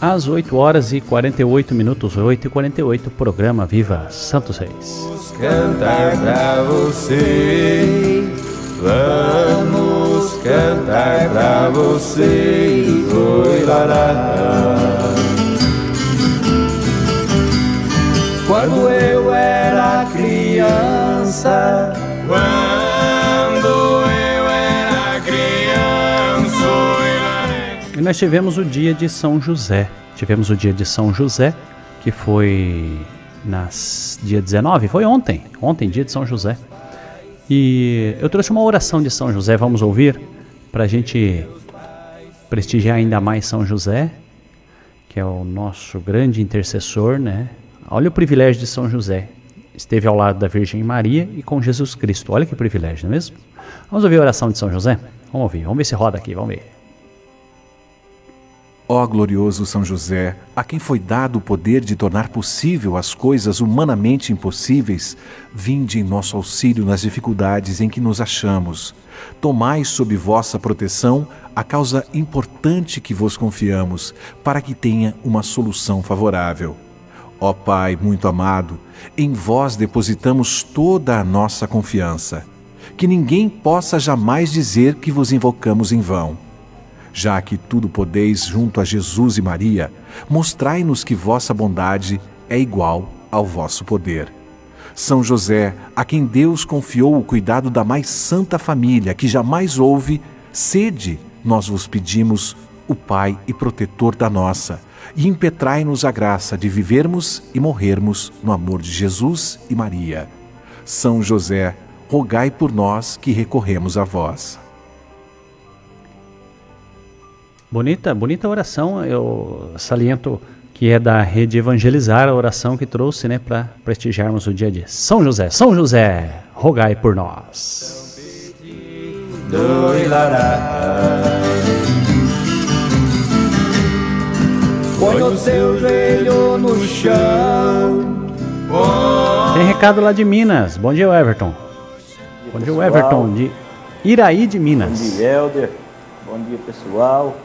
Às 8 horas e 48 minutos, 8 e 48, programa Viva Santos Reis. cantar pra você. Vamos cantar pra você. Oi, lará. Quando eu era criança. Quando nós tivemos o dia de São José. Tivemos o dia de São José, que foi nas dia 19, foi ontem, ontem dia de São José. E eu trouxe uma oração de São José, vamos ouvir para a gente prestigiar ainda mais São José, que é o nosso grande intercessor, né? Olha o privilégio de São José. Esteve ao lado da Virgem Maria e com Jesus Cristo. Olha que privilégio, não é mesmo? Vamos ouvir a oração de São José? Vamos ouvir, vamos ver se roda aqui, vamos ver. Ó glorioso São José, a quem foi dado o poder de tornar possível as coisas humanamente impossíveis, vinde em nosso auxílio nas dificuldades em que nos achamos. Tomai sob vossa proteção a causa importante que vos confiamos, para que tenha uma solução favorável. Ó Pai muito amado, em vós depositamos toda a nossa confiança. Que ninguém possa jamais dizer que vos invocamos em vão já que tudo podeis junto a Jesus e Maria, mostrai-nos que vossa bondade é igual ao vosso poder. São José, a quem Deus confiou o cuidado da mais santa família que jamais houve, sede, nós vos pedimos, o Pai e protetor da nossa, e impetrai-nos a graça de vivermos e morrermos no amor de Jesus e Maria. São José, rogai por nós que recorremos a vós. Bonita, bonita oração. Eu saliento que é da rede Evangelizar, a oração que trouxe, né, para prestigiarmos o dia de São José. São José, rogai por nós. Põe o seu joelho no chão. Tem recado lá de Minas. Bom dia, Everton. Bom dia, Everton, de Iraí de Bom Minas. dia, Helder. Bom dia, pessoal.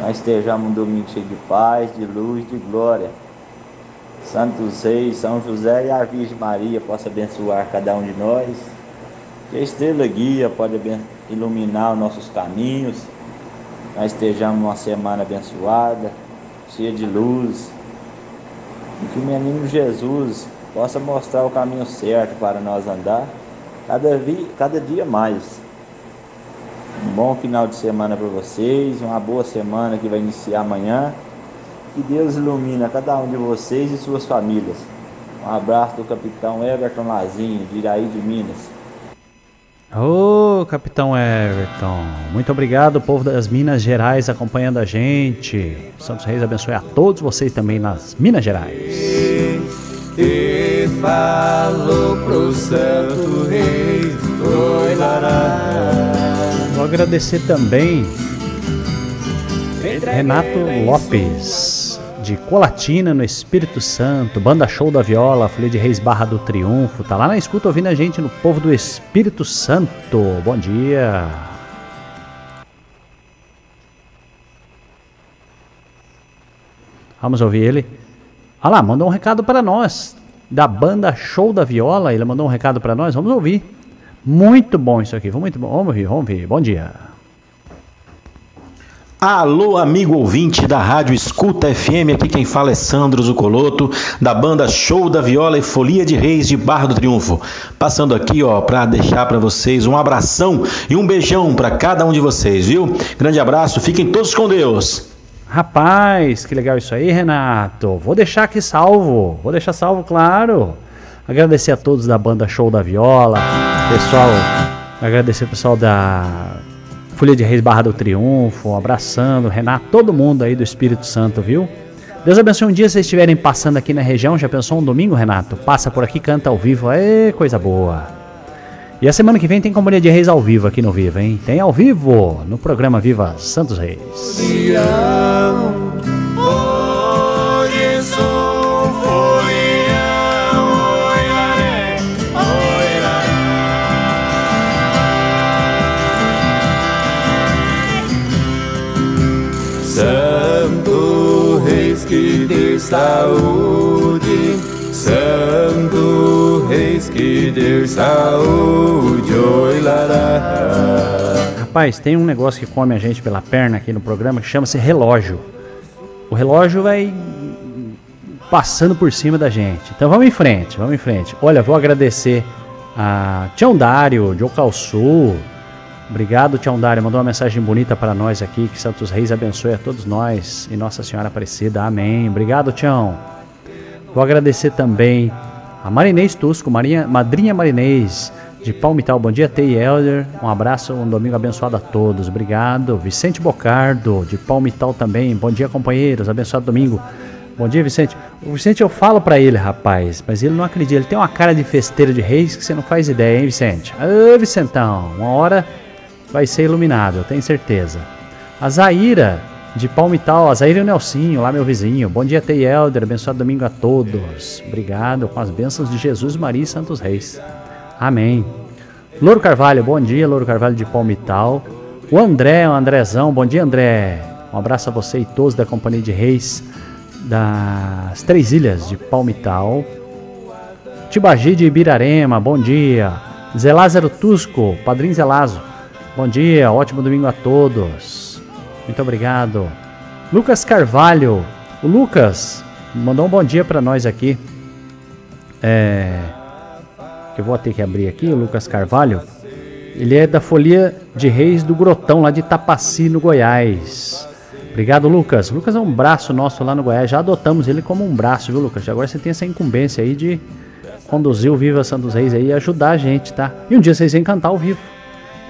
Nós estejamos um domingo cheio de paz, de luz, de glória. Santos Reis, São José e a Virgem Maria possa abençoar cada um de nós. Que a estrela guia pode iluminar os nossos caminhos. Nós estejamos uma semana abençoada, cheia de luz. E que o menino Jesus possa mostrar o caminho certo para nós andar cada, vi- cada dia mais. Um bom final de semana para vocês, uma boa semana que vai iniciar amanhã. Que Deus ilumina cada um de vocês e suas famílias. Um abraço do capitão Everton Lazinho, de Iraí de Minas. Ô, Capitão Everton, muito obrigado, povo das Minas Gerais acompanhando a gente. Santos Reis abençoe a todos vocês também nas Minas Gerais. E falou pro Santo Rei do Ilará. Vou agradecer também Renato Lopes, de Colatina, no Espírito Santo, Banda Show da Viola, Folha de Reis Barra do Triunfo, tá lá na escuta ouvindo a gente no povo do Espírito Santo. Bom dia. Vamos ouvir ele. Ah lá, mandou um recado para nós, da banda Show da Viola, ele mandou um recado para nós, vamos ouvir. Muito bom isso aqui, muito bom. Vamos ouvir, vamos ouvir. Bom dia. Alô, amigo ouvinte da Rádio Escuta FM, aqui quem fala é Sandro Zucoloto, da banda Show da Viola e Folia de Reis de Barra do Triunfo. Passando aqui, ó, para deixar para vocês um abração e um beijão para cada um de vocês, viu? Grande abraço, fiquem todos com Deus. Rapaz, que legal isso aí, Renato. Vou deixar aqui salvo. Vou deixar salvo, claro. Agradecer a todos da banda Show da Viola. Pessoal, agradecer o pessoal da Folha de Reis Barra do Triunfo. Abraçando, Renato, todo mundo aí do Espírito Santo, viu? Deus abençoe um dia se vocês estiverem passando aqui na região. Já pensou um domingo, Renato? Passa por aqui, canta ao vivo. É coisa boa. E a semana que vem tem Companhia de Reis ao vivo aqui no Viva, hein? Tem ao vivo no programa Viva Santos Reis. Que dê saúde, Santo Reis que dê saúde, oilará. Rapaz, tem um negócio que come a gente pela perna aqui no programa que chama-se relógio. O relógio vai passando por cima da gente. Então vamos em frente, vamos em frente. Olha, vou agradecer a Tião Dário, de Ocalçu. Obrigado, Tião Dário. Mandou uma mensagem bonita para nós aqui. Que Santos Reis abençoe a todos nós e Nossa Senhora Aparecida. Amém. Obrigado, Tião. Vou agradecer também a Marinês Tusco, Marinha, Madrinha Marinês, de Palmital. Bom dia, Tei Elder. Um abraço, um domingo abençoado a todos. Obrigado. Vicente Bocardo, de Palmital também. Bom dia, companheiros. Abençoado domingo. Bom dia, Vicente. O Vicente, eu falo pra ele, rapaz, mas ele não acredita. Ele tem uma cara de festeiro de reis que você não faz ideia, hein, Vicente? Ô, Vicentão, uma hora vai ser iluminado, eu tenho certeza. A Zaira, de Palmital, a Zaira e o Nelsinho, lá meu vizinho. Bom dia, Tei Elder. Abençoado domingo a todos. Obrigado com as bênçãos de Jesus, Maria e Santos Reis. Amém. Louro Carvalho, bom dia, Louro Carvalho de Palmital. O André, o Andrezão, bom dia, André. Um abraço a você e todos da Companhia de Reis das Três Ilhas de Palmital. Tibagi de Ibirarema, bom dia. Zé Lázaro Tusco, Padrinho Zé Lazo, bom dia, ótimo domingo a todos. Muito obrigado. Lucas Carvalho, o Lucas mandou um bom dia para nós aqui. É, eu vou ter que abrir aqui, o Lucas Carvalho. Ele é da Folia de Reis do Grotão, lá de Tapaci, no Goiás. Obrigado, Lucas. Lucas é um braço nosso lá no Goiás. Já adotamos ele como um braço, viu, Lucas? Agora você tem essa incumbência aí de conduzir o Viva Santos Reis aí e ajudar a gente, tá? E um dia vocês vêm cantar ao vivo,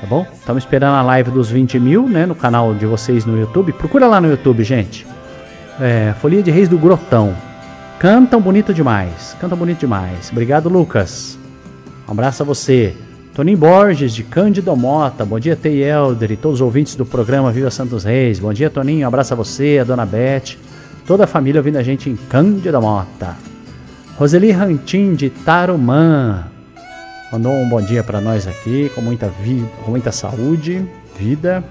tá bom? Estamos esperando a live dos 20 mil, né? No canal de vocês no YouTube. Procura lá no YouTube, gente. É, Folia de Reis do Grotão. Cantam bonito demais. Cantam bonito demais. Obrigado, Lucas. Um abraço a você. Toninho Borges, de Cândido Mota. Bom dia, Tei Elder e todos os ouvintes do programa Viva Santos Reis. Bom dia, Toninho. Um abraço a você, a dona Beth. Toda a família ouvindo a gente em Cândido Mota. Roseli Rantin, de Tarumã. Mandou um bom dia para nós aqui, com muita, vi com muita saúde, vida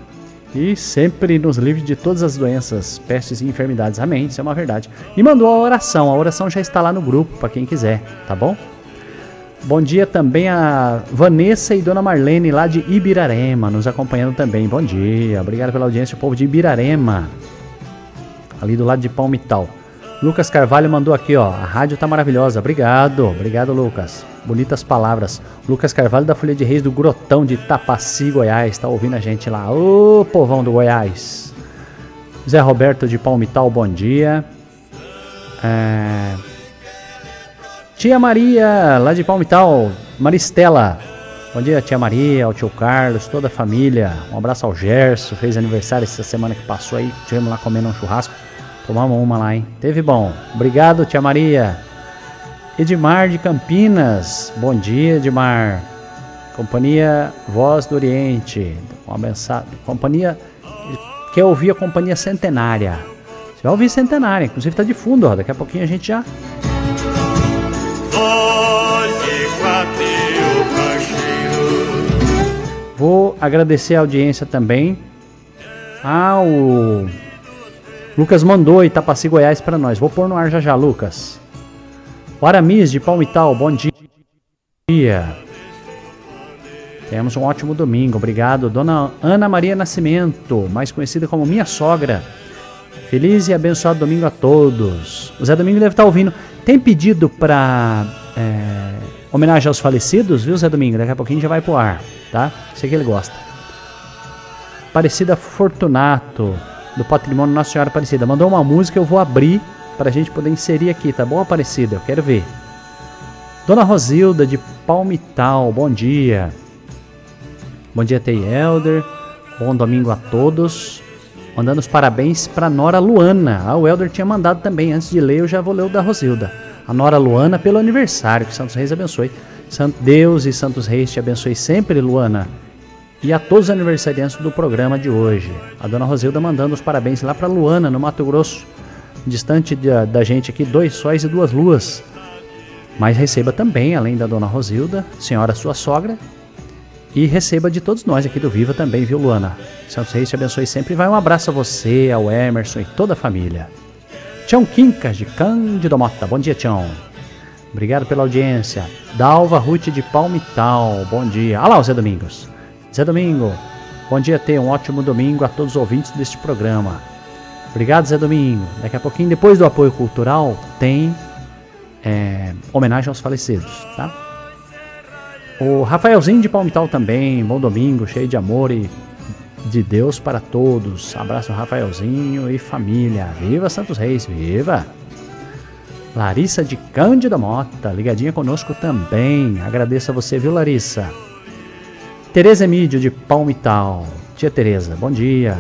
e sempre nos livre de todas as doenças, pestes e enfermidades. Amém, isso é uma verdade. E mandou a oração, a oração já está lá no grupo para quem quiser, tá bom? Bom dia também a Vanessa e Dona Marlene lá de Ibirarema, nos acompanhando também. Bom dia, obrigado pela audiência, o povo de Ibirarema, ali do lado de Palmital. Lucas Carvalho mandou aqui, ó, a rádio tá maravilhosa, obrigado, obrigado Lucas. Bonitas palavras. Lucas Carvalho da Folha de Reis do Grotão de Tapaci, Goiás, tá ouvindo a gente lá. Ô, povão do Goiás. Zé Roberto de Palmital, bom dia. É... Tia Maria, lá de Palmital, Maristela. Bom dia, tia Maria, ao tio Carlos, toda a família. Um abraço ao Gerson, fez aniversário essa semana que passou aí. Tivemos lá comendo um churrasco. Tomamos uma lá, hein? Teve bom. Obrigado, tia Maria. Edmar de Campinas. Bom dia, Edmar. Companhia Voz do Oriente. Uma mensagem. Companhia. Quer ouvir a Companhia Centenária. Você vai ouvir Centenária, inclusive tá de fundo, ó. Daqui a pouquinho a gente já. Vou agradecer a audiência também ao Lucas mandou Itapaci, Goiás para nós. Vou pôr no ar já já, Lucas. O Aramis de Palmital, bom dia. Temos um ótimo domingo, obrigado. Dona Ana Maria Nascimento, mais conhecida como minha sogra. Feliz e abençoado domingo a todos. O Zé Domingo deve estar ouvindo. Tem pedido para é, homenagem aos falecidos, viu, Zé Domingo? Daqui a pouquinho já vai pro ar, tá? Sei que ele gosta. Parecida Fortunato, do Patrimônio Nossa Senhora Aparecida. Mandou uma música, eu vou abrir para a gente poder inserir aqui, tá bom, Aparecida? Eu quero ver. Dona Rosilda, de Palmital, bom dia. Bom dia, Tei Elder. Bom domingo a todos. Mandando os parabéns para Nora Luana. Ah, o Elder tinha mandado também. Antes de ler, eu já vou ler o da Rosilda. A Nora Luana pelo aniversário. Que Santos Reis abençoe. Deus e Santos Reis te abençoe sempre, Luana. E a todos os aniversariantes do programa de hoje. A dona Rosilda mandando os parabéns lá para Luana, no Mato Grosso. Distante da, da gente aqui, dois sóis e duas luas. Mas receba também, além da dona Rosilda, senhora sua sogra, e receba de todos nós aqui do Viva também, viu, Luana? Santos Reis te abençoe sempre. Vai um abraço a você, ao Emerson e toda a família. Tião Quincas, de Cândido Mota. Bom dia, Tião. Obrigado pela audiência. Dalva Ruth de Palmital. Bom dia. Olha lá o Zé Domingos. Zé Domingo, bom dia, tenha um ótimo domingo a todos os ouvintes deste programa. Obrigado, Zé Domingo. Daqui a pouquinho, depois do apoio cultural, tem é, homenagem aos falecidos, tá? O Rafaelzinho de Palmital também, bom domingo, cheio de amor e de Deus para todos. Abraço, Rafaelzinho e família. Viva Santos Reis, viva! Larissa de Cândido Mota, ligadinha conosco também. Agradeço a você, viu, Larissa? Tereza Emídio de Palmital. Tia Tereza, bom dia.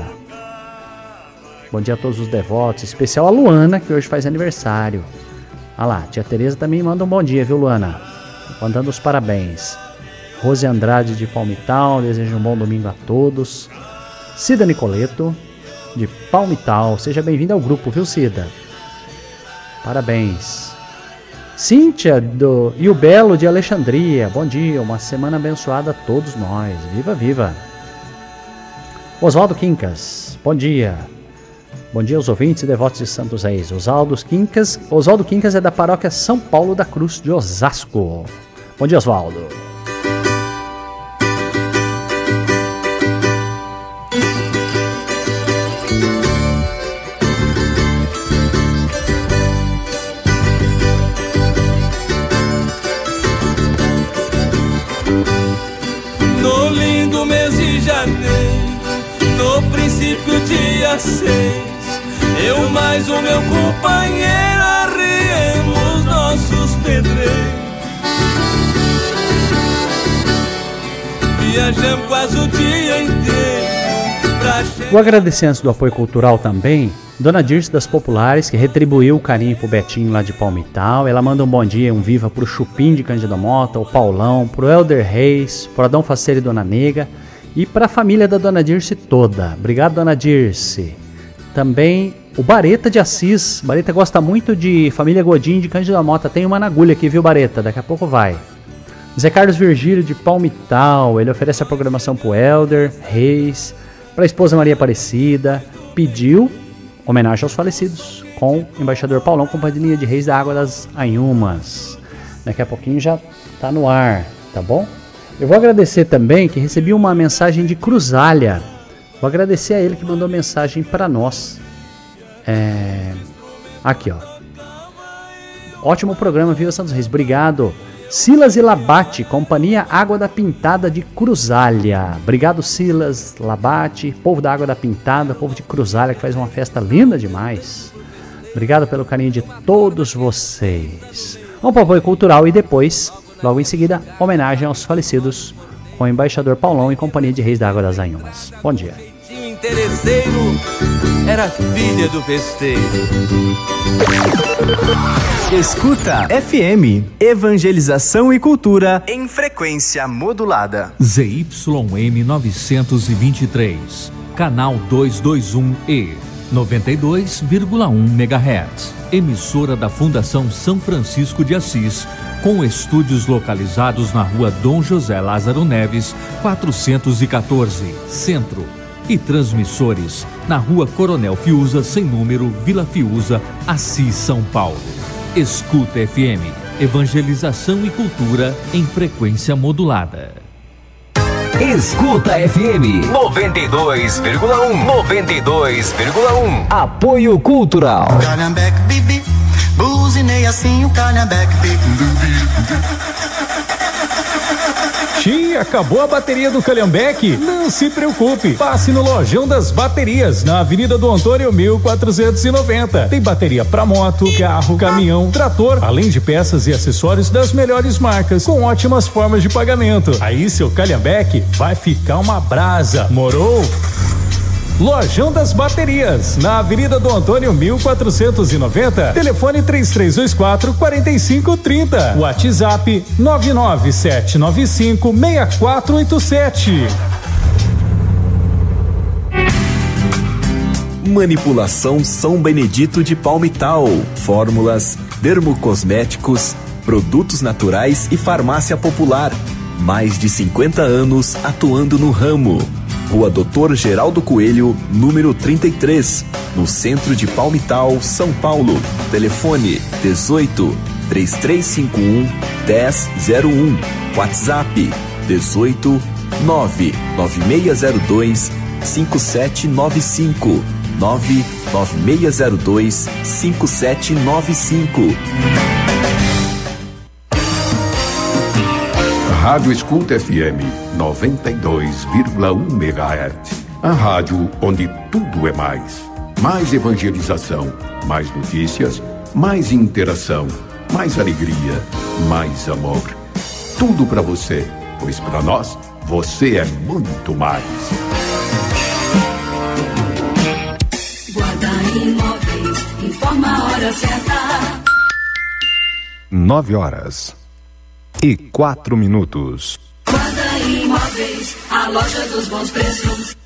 Bom dia a todos os devotos, especial a Luana, que hoje faz aniversário. Ah lá, tia Tereza também manda um bom dia, viu, Luana? Mandando os parabéns. Rose Andrade de Palmital, desejo um bom domingo a todos. Cida Nicoleto, de Palmital, seja bem-vinda ao grupo, viu, Cida? Parabéns. Cíntia do e o Belo de Alexandria, bom dia, uma semana abençoada a todos nós. Viva, viva. Oswaldo Quincas, bom dia. Bom dia aos ouvintes e devotos de Santos Reis. Oswaldo Quincas, Oswaldo Quincas é da paróquia São Paulo da Cruz de Osasco. Bom dia, Oswaldo. Eu mais o meu companheiro nossos pedreiros. Viajamos quase o dia inteiro Vou agradecer antes do apoio cultural também, Dona Dirce das Populares, que retribuiu o carinho pro Betinho lá de Palmital. Ela manda um bom dia, um viva pro Chupim de Cândido Mota, o Paulão, pro Elder Reis, pro Adão Faceiro e Dona Nega e pra família da Dona Dirce toda. Obrigado, Dona Dirce. Também o Bareta de Assis. Bareta gosta muito de família Godinho de Cândido Mota. Tem uma na agulha aqui, viu, Bareta? Daqui a pouco vai. Zé Carlos Virgílio de Palmital, ele oferece a programação pro Elder, Reis, para a esposa Maria Aparecida, pediu homenagem aos falecidos com o embaixador Paulão, companhia de Reis da Água das Anhumas. Daqui a pouquinho já tá no ar, tá bom? Eu vou agradecer também que recebi uma mensagem de Cruzalha. Vou agradecer a ele que mandou mensagem para nós. É... Aqui, ó. Ótimo programa, viu, Santos Reis? Obrigado. Silas e Labate, Companhia Água da Pintada de Cruzalha. Obrigado, Silas, Labate, povo da Água da Pintada, povo de Cruzalha, que faz uma festa linda demais. Obrigado pelo carinho de todos vocês. Vamos para o apoio cultural e depois, logo em seguida, homenagem aos falecidos com o embaixador Paulão e Companhia de Reis da Água das Anhumas. Bom dia. Interesseiro, era filha do festeiro. Escuta FM, Evangelização e Cultura em frequência modulada. ZYM 923, canal 221E, 92,1 MHz. Emissora da Fundação São Francisco de Assis, com estúdios localizados na rua Dom José Lázaro Neves, 414, Centro. E transmissores na rua Coronel Fiuza, sem número, Vila Fiuza, Assis, São Paulo. Escuta FM, Evangelização e Cultura em frequência modulada. Escuta FM 92,1 92,1 Apoio Cultural. Calhambeque, bibi, buzinei assim o calhambeque, bibi. Xi, acabou a bateria do Calhambeque? Não se preocupe. Passe no Lojão das Baterias, na Avenida do Antônio 1490. Tem bateria para moto, carro, caminhão, trator, além de peças e acessórios das melhores marcas, com ótimas formas de pagamento. Aí seu Calhambeque vai ficar uma brasa. Morou? Lojão das Baterias, na Avenida do Antônio 1490, telefone 3324 4530, WhatsApp 99795 6487. Manipulação São Benedito de Palmital. Fórmulas, dermocosméticos, produtos naturais e farmácia popular. Mais de 50 anos atuando no ramo. Rua Doutor Geraldo Coelho, número 33, no centro de Palmital, São Paulo. Telefone 18 3351 1001. WhatsApp 18 99602 5795 99602 5795 Rádio Escuta FM 92,1 MHz. A rádio onde tudo é mais. Mais evangelização, mais notícias, mais interação, mais alegria, mais amor. Tudo para você, pois para nós você é muito mais. Guarda Imóveis, informa a hora certa. 9 horas e 4 minutos. Guarda Imóveis, a loja dos bons preços.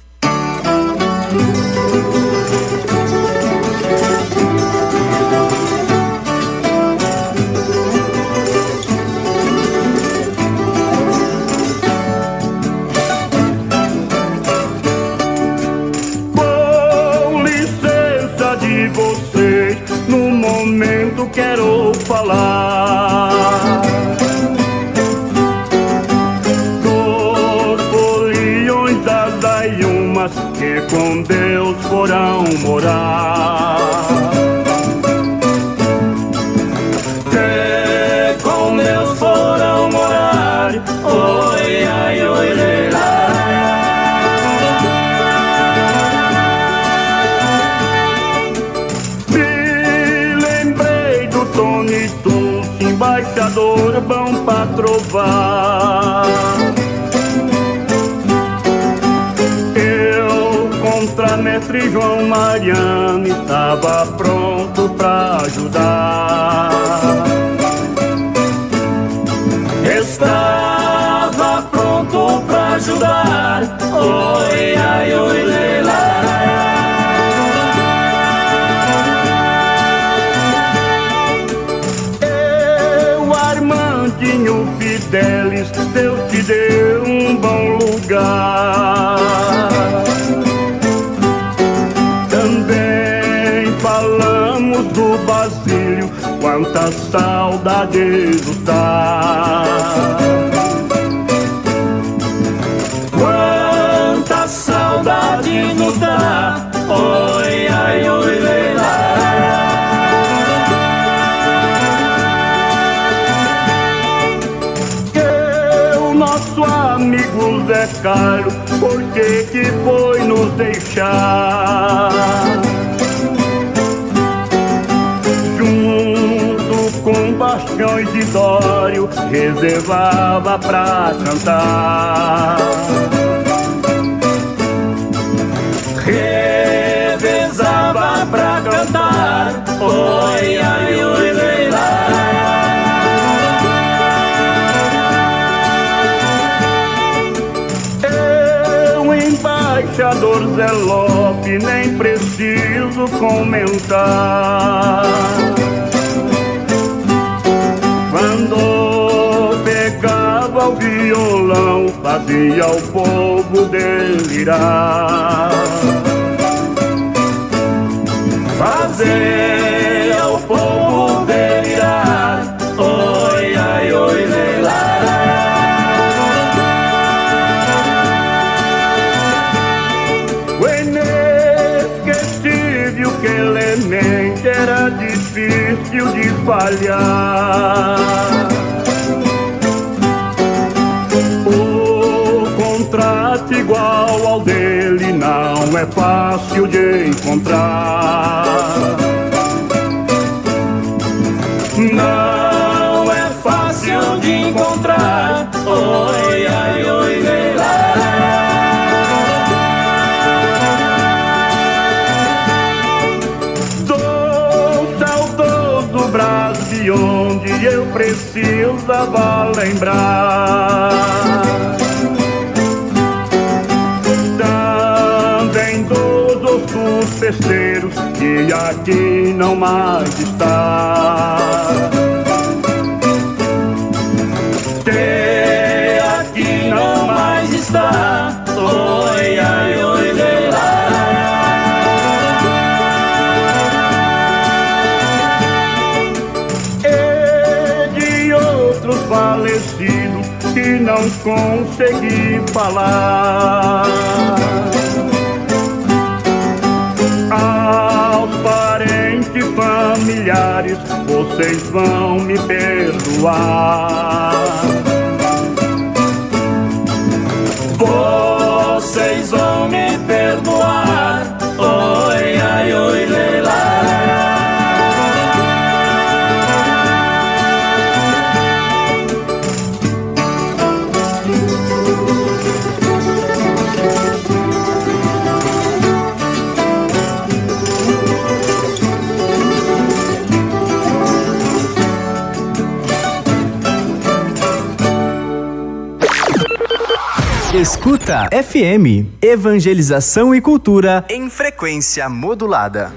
Quero falar. porão morar. Que com Deus foram morar, oi, ai, oi, lê, lá. Me lembrei do Tony Tum, embaixador bom pra trovar. João Mariano estava pronto pra ajudar. Estava pronto pra ajudar. Oi, ai, oi, leila. Quantas saudades nos dá. Quanta saudade nos dá. Oi, ai, oi, leila. Que o nosso amigo Zé Carlos, por que que foi nos deixar? Reservava pra cantar. Revezava pra cantar. Oi, ai, oi, Eu, embaixador Zé Lope, nem preciso comentar. Quando pegava o violão, fazia o povo delirar. Fazia o povo delirar. Oi, ai, oi, O inesquecível que elemente era difícil de falhar. Igual dele não é fácil de encontrar. Não é fácil de encontrar. Oi, ai, oi, saudoso Brasil onde eu precisava lembrar. Festeiros que aqui não mais está. Que aqui não mais está. Oi, ai, oi, E de outros falecidos que não consegui falar. Familiares, vocês vão me perdoar. Vocês vão me perdoar. Oi, ai, oi, Escuta FM. Evangelização e cultura em frequência modulada.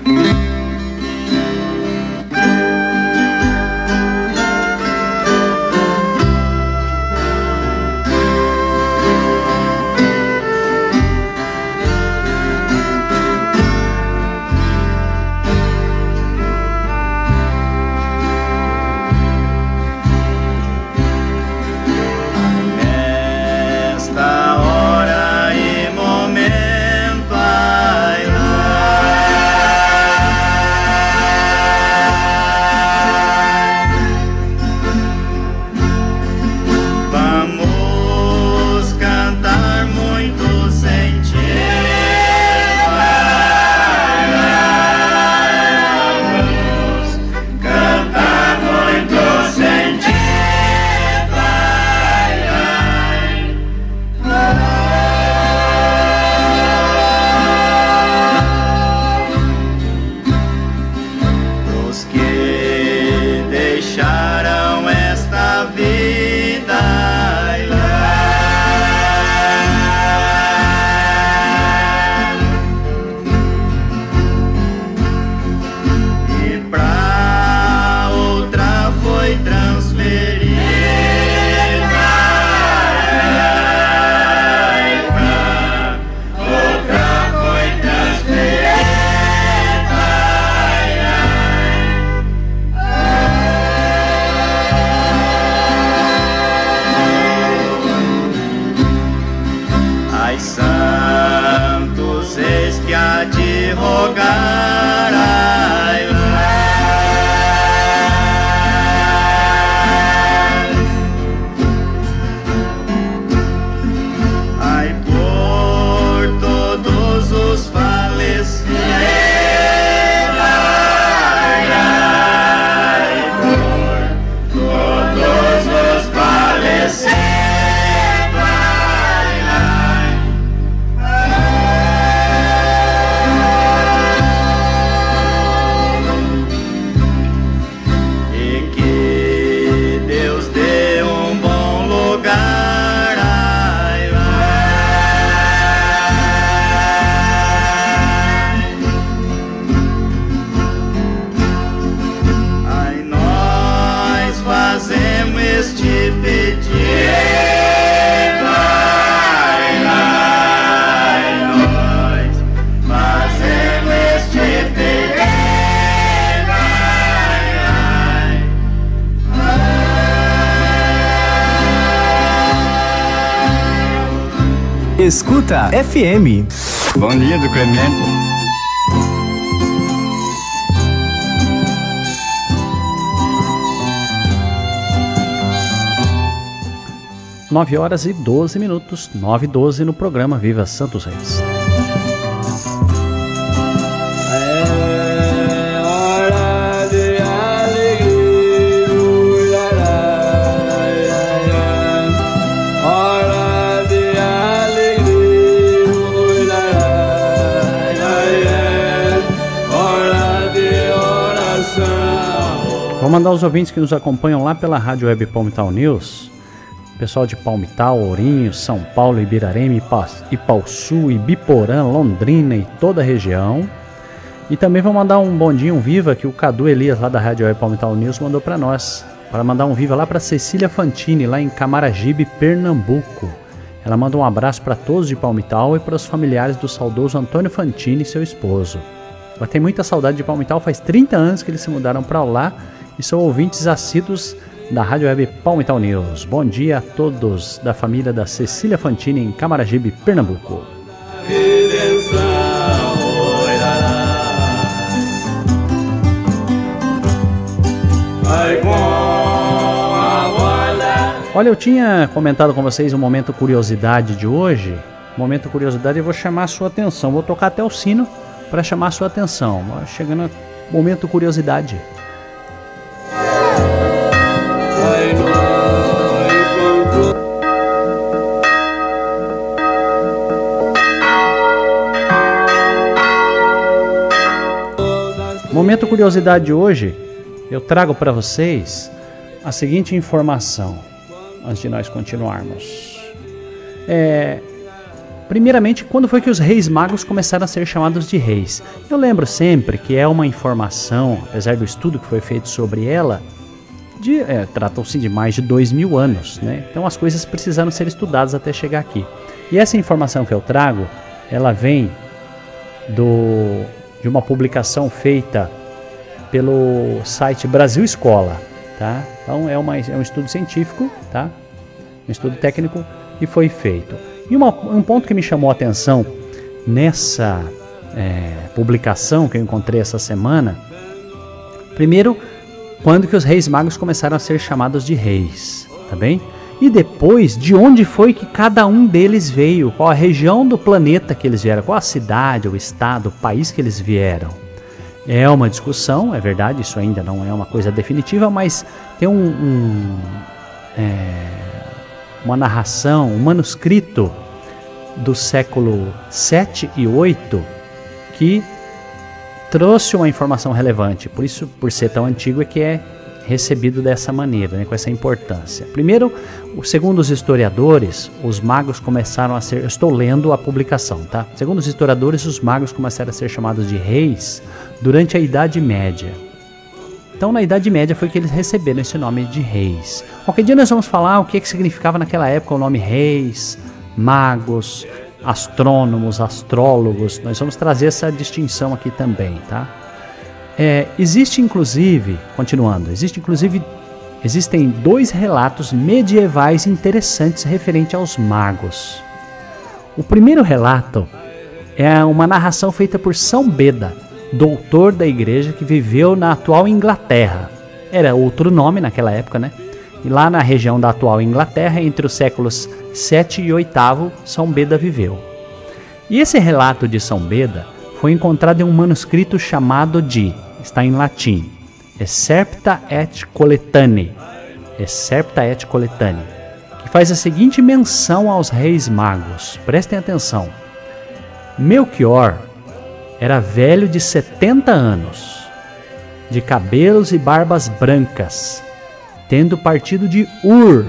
FM. Bom dia do Clemente. 9 horas e 12 minutos, 9 e 12 no programa Viva Santos Reis. Vou mandar os ouvintes que nos acompanham lá pela Rádio Web Palmital News. Pessoal de Palmital, Ourinho, São Paulo, Ibirarema, Ipa- Ipauçu, Ibiporã, Londrina e toda a região. E também vou mandar um bondinho um viva que o Cadu Elias lá da Rádio Web Palmital News mandou para nós. Para mandar um viva lá para Cecília Fantini, lá em Camaragibe, Pernambuco. Ela manda um abraço para todos de Palmital e para os familiares do saudoso Antônio Fantini e seu esposo. Ela tem muita saudade de Palmital, faz 30 anos que eles se mudaram para lá e são ouvintes assíduos da Rádio Web Palmital News. Bom dia a todos da família da Cecília Fantini em Camaragibe, Pernambuco. Olha, eu tinha comentado com vocês o momento curiosidade de hoje. Momento curiosidade, eu vou chamar a sua atenção. Vou tocar até o sino para chamar a sua atenção. Chegando momento curiosidade. Momento curiosidade de hoje, eu trago para vocês a seguinte informação, antes de nós continuarmos. É, primeiramente, quando foi que os reis magos começaram a ser chamados de reis? Eu lembro sempre que é uma informação, apesar do estudo que foi feito sobre ela, é, tratam-se de mais de dois mil anos, né? Então as coisas precisaram ser estudadas até chegar aqui. E essa informação que eu trago, ela vem do, de uma publicação feita pelo site Brasil Escola, tá? Então é, uma, é um estudo científico, tá? Um estudo técnico e foi feito. E uma, um ponto que me chamou a atenção nessa é, publicação que eu encontrei essa semana, primeiro, quando que os reis magos começaram a ser chamados de reis, tá bem? E depois, de onde foi que cada um deles veio, qual a região do planeta que eles vieram, qual a cidade, o estado, o país que eles vieram. É uma discussão, é verdade, isso ainda não é uma coisa definitiva, mas tem um, um, é, uma narração, um manuscrito do século 7 e 8 que trouxe uma informação relevante. Por isso, por ser tão antigo, é que é recebido dessa maneira, né, com essa importância. Primeiro, segundo os historiadores, os magos começaram a ser. Estou lendo a publicação, tá? Segundo os historiadores, os magos começaram a ser chamados de reis durante a Idade Média. Então, na Idade Média foi que eles receberam esse nome de reis. Qualquer dia nós vamos falar o que, que significava naquela época o nome reis, magos, astrônomos, astrólogos. Nós vamos trazer essa distinção aqui também, tá? É, existe inclusive, continuando, existe inclusive existem dois relatos medievais interessantes referente aos magos. O primeiro relato é uma narração feita por São Beda, doutor da igreja que viveu na atual Inglaterra. Era outro nome naquela época, né? E lá na região da atual Inglaterra, entre os séculos 7 e 8, São Beda viveu. E esse relato de São Beda foi encontrado em um manuscrito chamado de, está em latim, Excerpta et Coletane, Excerpta et Coletane, que faz a seguinte menção aos reis magos. Prestem atenção. Melchior era velho de 70 anos, de cabelos e barbas brancas, tendo partido de Ur,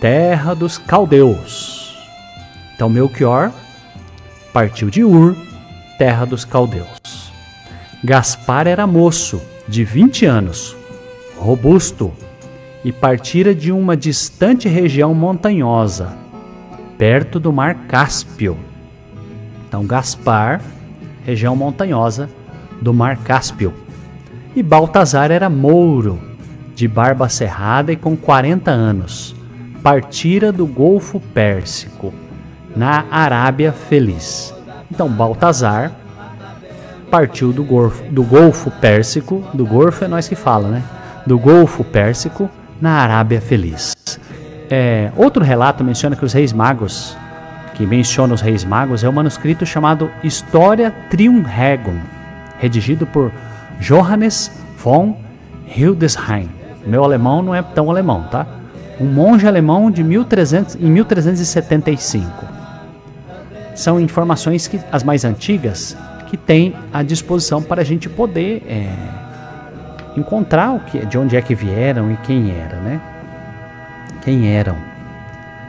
terra dos caldeus. Então Melchior partiu de Ur, terra dos caldeus. Gaspar era moço, de 20 anos, robusto, e partira de uma distante região montanhosa, perto do mar Cáspio. Então Gaspar, região montanhosa do mar Cáspio. E Baltazar era mouro, de barba cerrada e com 40 anos, partira do Golfo Pérsico na Arábia Feliz. Então Baltazar partiu do, Golfo, do Golfo Pérsico, do Golfo é nós que fala, né? Do Golfo Pérsico na Arábia Feliz. É, outro relato menciona que os reis magos, que menciona os reis magos, é um manuscrito chamado História Triumregum, redigido por Johannes von Hildesheim. Meu alemão não é tão alemão, tá? Um monge alemão de 1300, em 1375 são informações que as mais antigas que tem à disposição para a gente poder é, encontrar o que, de onde é que vieram e quem era, né? Quem eram.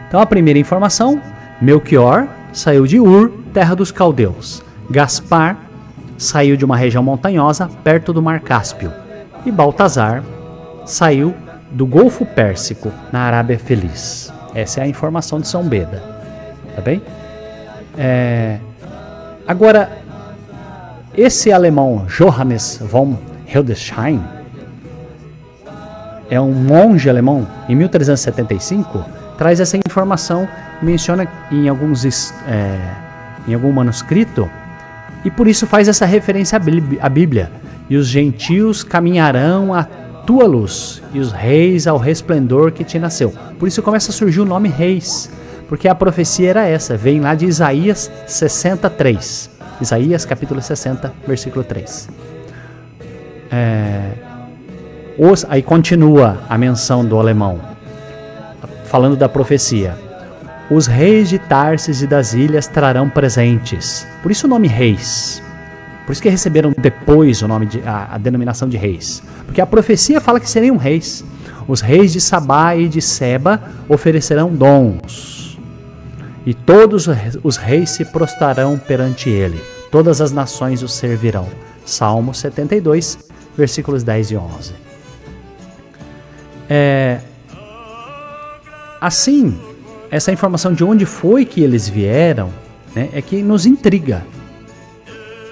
Então a primeira informação, Melchior saiu de Ur, terra dos caldeus. Gaspar saiu de uma região montanhosa perto do Mar Cáspio. E Baltazar saiu do Golfo Pérsico, na Arábia Feliz. Essa é a informação de São Beda. Tá bem? É... Agora, esse alemão Johannes von Hildesheim é um monge alemão. Em 1375 traz essa informação menciona em alguns é, em algum manuscrito e por isso faz essa referência à Bíblia. E os gentios caminharão à tua luz e os reis ao resplendor que te nasceu. Por isso começa a surgir o nome reis porque a profecia era essa, vem lá de Isaías 63. Isaías capítulo 60, versículo 3. É, os, aí continua a menção do alemão, falando da profecia. Os reis de Tarsis e das ilhas trarão presentes. Por isso o nome reis. Por isso que receberam depois o nome de, a, a denominação de reis. Porque a profecia fala que seriam reis. Os reis de Sabá e de Seba oferecerão dons e todos os reis se prostrarão perante ele, todas as nações o servirão. Salmo 72, versículos 10 e 11. É, assim, essa informação de onde foi que eles vieram né, é que nos intriga.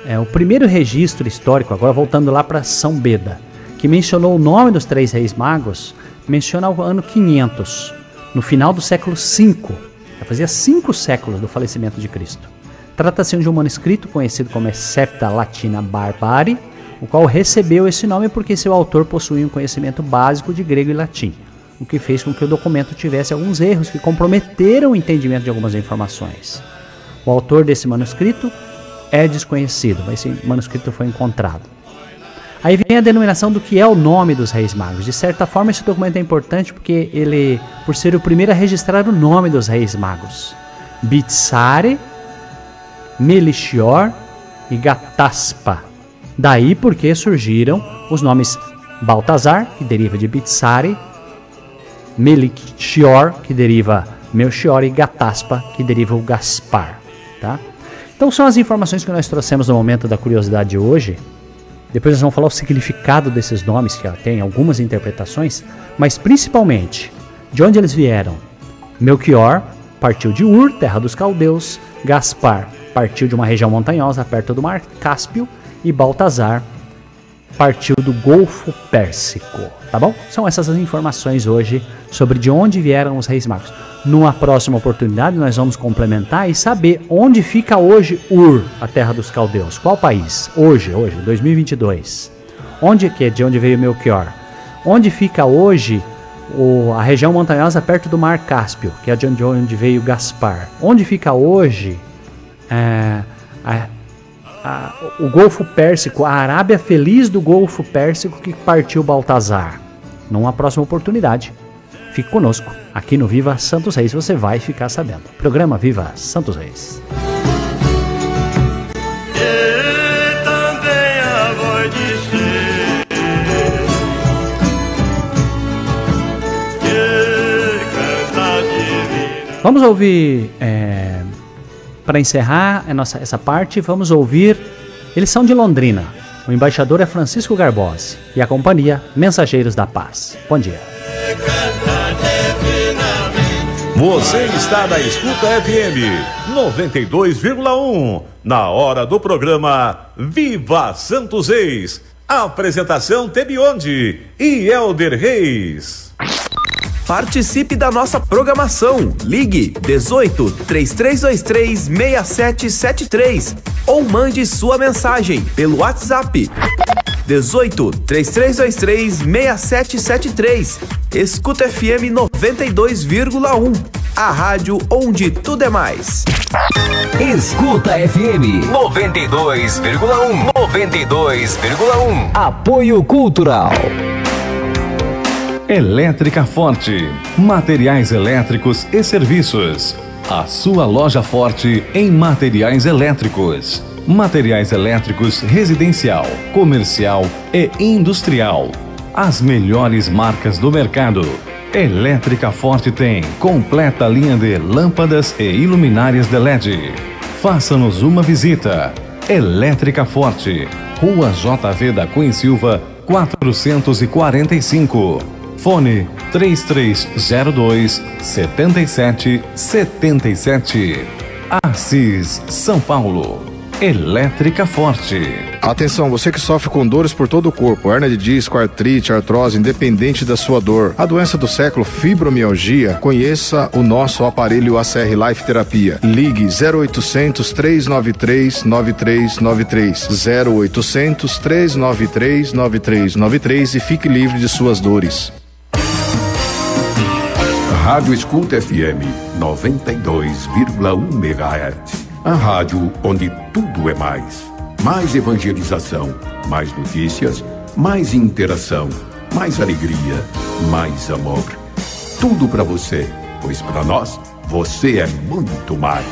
É, o primeiro registro histórico, agora voltando lá para São Beda, que mencionou o nome dos três reis magos, menciona o ano 500, no final do século V já fazia cinco séculos do falecimento de Cristo. Trata-se de um manuscrito conhecido como Septa Latina Barbari, o qual recebeu esse nome porque seu autor possuía um conhecimento básico de grego e latim, o que fez com que o documento tivesse alguns erros que comprometeram o entendimento de algumas informações. O autor desse manuscrito é desconhecido, mas esse manuscrito foi encontrado. Aí vem a denominação do que é o nome dos reis magos. De certa forma, esse documento é importante porque ele, por ser o primeiro a registrar o nome dos reis magos, Bitsare, Melchior e Gataspa. Daí porque surgiram os nomes Baltazar, que deriva de Bitsare, Melchior, que deriva Melchior, e Gataspa, que deriva o Gaspar. Tá? Então são as informações que nós trouxemos no momento da curiosidade de hoje. Depois nós vamos falar o significado desses nomes, que tem algumas interpretações, mas principalmente de onde eles vieram. Melchior partiu de Ur, terra dos caldeus, Gaspar partiu de uma região montanhosa perto do mar Cáspio, e Baltazar partiu do Golfo Pérsico, tá bom? São essas as informações hoje sobre de onde vieram os Reis Magos. Numa próxima oportunidade, nós vamos complementar e saber onde fica hoje Ur, a terra dos caldeus. Qual país? Hoje, hoje, 2022. Onde que é de onde veio Melchior? Onde fica hoje o- a região montanhosa perto do Mar Cáspio, que é de onde, veio Gaspar? Onde fica hoje é, a- a- o Golfo Pérsico, a Arábia Feliz do Golfo Pérsico que partiu Baltazar? Numa próxima oportunidade. Fique conosco. Aqui no Viva Santos Reis você vai ficar sabendo. Programa Viva Santos Reis. Vamos ouvir, para encerrar nossa, essa parte, vamos ouvir. Eles são de Londrina. O embaixador é Francisco Garbosi e a companhia Mensageiros da Paz. Bom dia. Você está na Escuta FM 92,1. Na hora do programa Viva Santos Reis. Apresentação Tebionde e Elder Reis. Participe da nossa programação. Ligue 18 3323 6773 ou mande sua mensagem pelo WhatsApp 18 3323 6773. Escuta FM 92,1. A rádio onde tudo é mais. Escuta FM 92,1. 92,1. Apoio Cultural. Elétrica Forte. Materiais elétricos e serviços. A sua loja forte em materiais elétricos. Materiais elétricos residencial, comercial e industrial. As melhores marcas do mercado. Elétrica Forte tem completa linha de lâmpadas e iluminárias de LED. Faça-nos uma visita. Elétrica Forte, Rua JV da Cunha Silva, 445. Fone 3302 7777. Assis, São Paulo. Elétrica Forte. Atenção, você que sofre com dores por todo o corpo, hernia de disco, artrite, artrose, independente da sua dor. A doença do século, fibromialgia, conheça o nosso aparelho ACR Life Terapia. Ligue 0800 393 9393 0800 393 9393 e fique livre de suas dores. Rádio Escuta FM 92,1 MHz. A rádio onde tudo é mais. Mais evangelização, mais notícias, mais interação, mais alegria, mais amor. Tudo para você, pois para nós você é muito mais.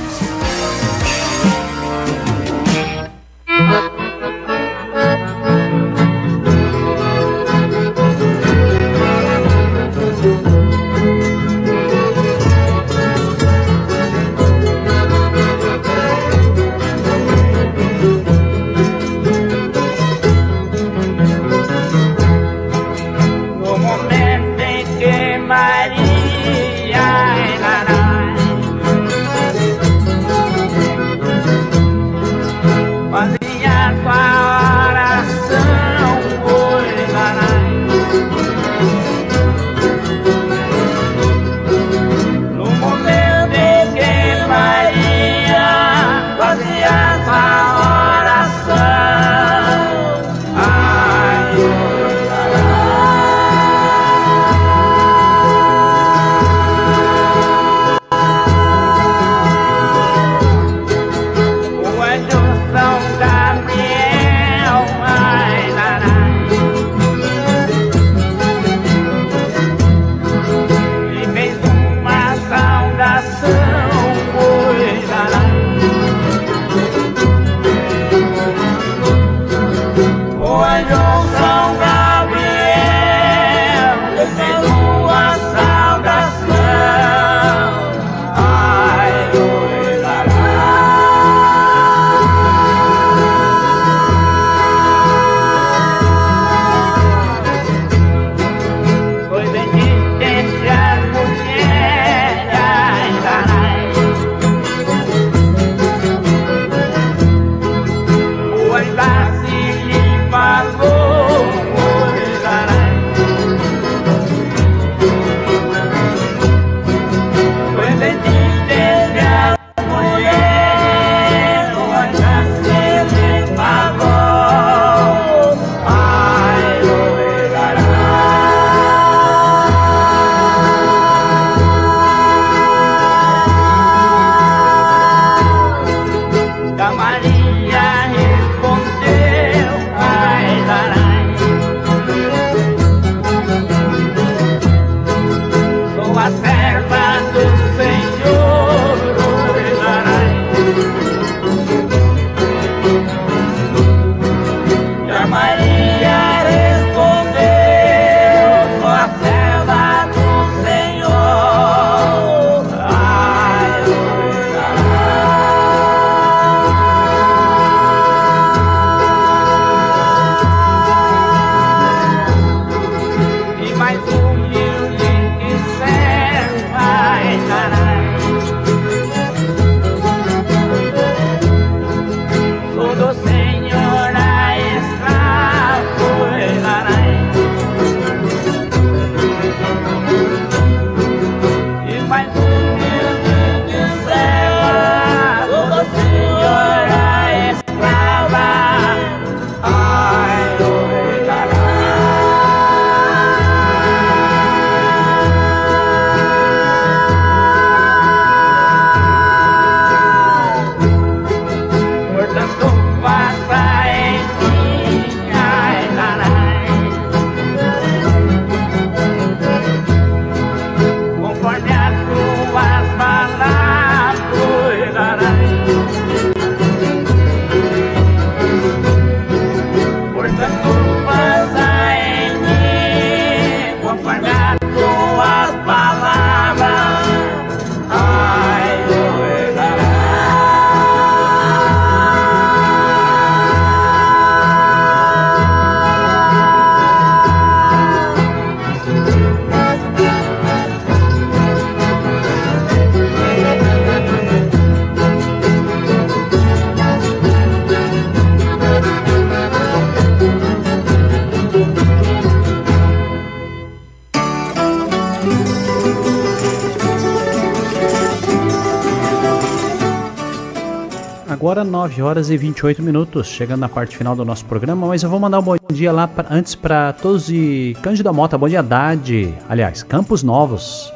Horas e 28 minutos, chegando na parte final do nosso programa, mas eu vou mandar um bom dia lá pra, antes para todos de Cândido Mota, bom dia Haddad, aliás, Campos Novos.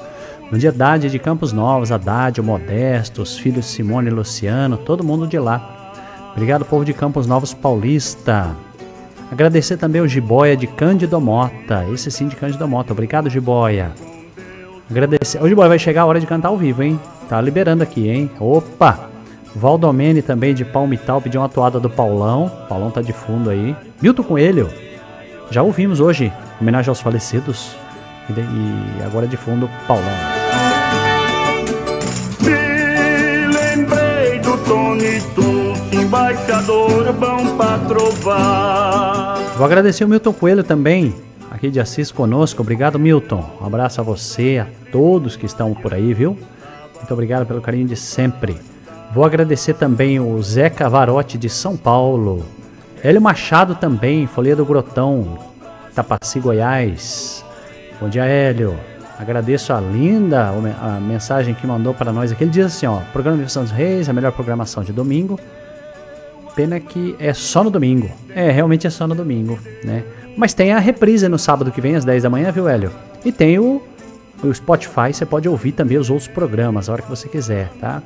Bom dia Haddad de Campos Novos, Haddad, o Modesto, os filhos Simone e Luciano, todo mundo de lá. Obrigado povo de Campos Novos Paulista. Agradecer também o Jiboia de Cândido Mota, esse sim de Cândido Mota. Obrigado Jiboia. Agradecer. O Jiboia vai chegar a hora de cantar ao vivo, hein? Tá liberando aqui, hein? Opa! Valdomene também de Palmital pediu uma toada do Paulão. Paulão tá de fundo aí. Milton Coelho. Já ouvimos hoje. Homenagem aos falecidos. E, agora de fundo, Paulão. Me lembrei do Tony Tucci, embaixador bom pra trovar. Vou agradecer o Milton Coelho também, aqui de Assis conosco. Obrigado, Milton. Um abraço a você, a todos que estão por aí, viu? Muito obrigado pelo carinho de sempre. Vou agradecer também o Zé Cavarotti de São Paulo. Hélio Machado também, Folia do Grotão, Tapaci, Goiás. Bom dia, Hélio. Agradeço a linda a mensagem que mandou para nós aqui. Ele diz assim, ó, programa de Santos Reis, a melhor programação de domingo. Pena que é só no domingo. É, realmente é só no domingo, né? Mas tem a reprise no sábado que vem, às 10 da manhã, viu, Hélio? E tem o, o Spotify, você pode ouvir também os outros programas, a hora que você quiser, tá?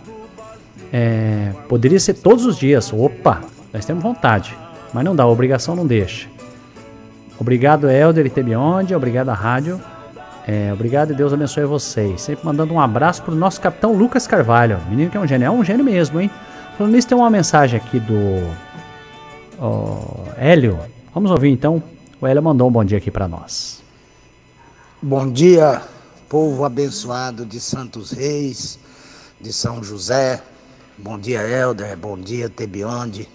É, poderia ser todos os dias. Opa, nós temos vontade. Mas não dá, a obrigação não deixa. Obrigado, Helder e Tebionde. Obrigado à rádio. É, obrigado e Deus abençoe vocês. Sempre mandando um abraço pro nosso capitão Lucas Carvalho. Menino que é um gênio. É um gênio mesmo, hein? Falando nisso, tem uma mensagem aqui do ó, Hélio. Vamos ouvir então. O Hélio mandou um bom dia aqui para nós. Bom dia, povo abençoado de Santos Reis, de São José. Bom dia, Helder. Bom dia, Tebionde.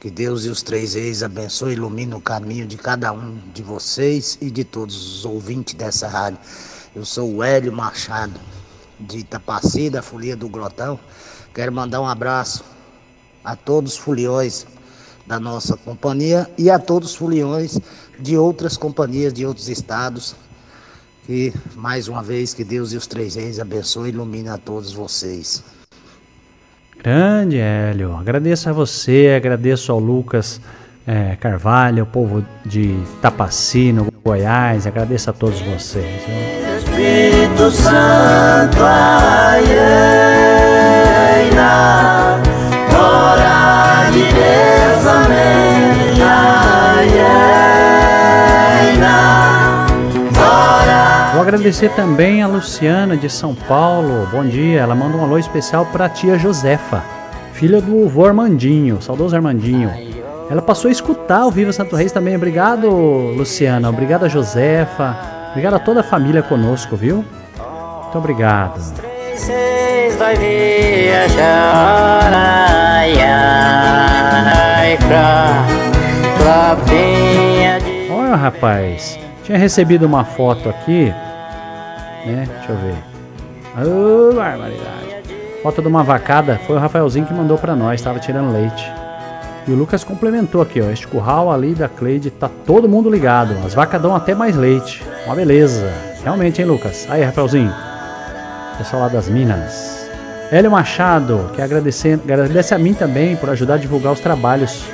Que Deus e os três reis abençoe e ilumine o caminho de cada um de vocês e de todos os ouvintes dessa rádio. Eu sou o Hélio Machado, de Itapaci, da Folia do Grotão. Quero mandar um abraço a todos os foliões da nossa companhia e a todos os foliões de outras companhias de outros estados. E mais uma vez que Deus e os três reis abençoe e ilumine a todos vocês. Grande Hélio. Agradeço a você, agradeço ao Lucas eh, Carvalho, o povo de Tapaci, no Goiás. Agradeço a todos vocês. Espírito Santo, ai, ai, na hora de Deus, amém. Agradecer também a Luciana de São Paulo. Bom dia. Ela manda um alô especial para a tia Josefa, filha do vô Armandinho, saudoso Armandinho. Ela passou a escutar o Viva Santo Reis também. Obrigado, Luciana. Obrigado a Josefa. Obrigado a toda a família conosco, viu? Muito obrigado. Olha, rapaz. Tinha recebido uma foto aqui, né? Deixa eu ver. Ô, barbaridade. Foto de uma vacada. Foi o Rafaelzinho que mandou pra nós. Tava tirando leite. E o Lucas complementou aqui, ó. Este curral ali da Cleide tá todo mundo ligado. As vacas dão até mais leite. Uma beleza. Realmente, hein, Lucas? Aí, Rafaelzinho. Pessoal lá das Minas. Hélio Machado, que agradecer, agradece a mim também por ajudar a divulgar os trabalhos.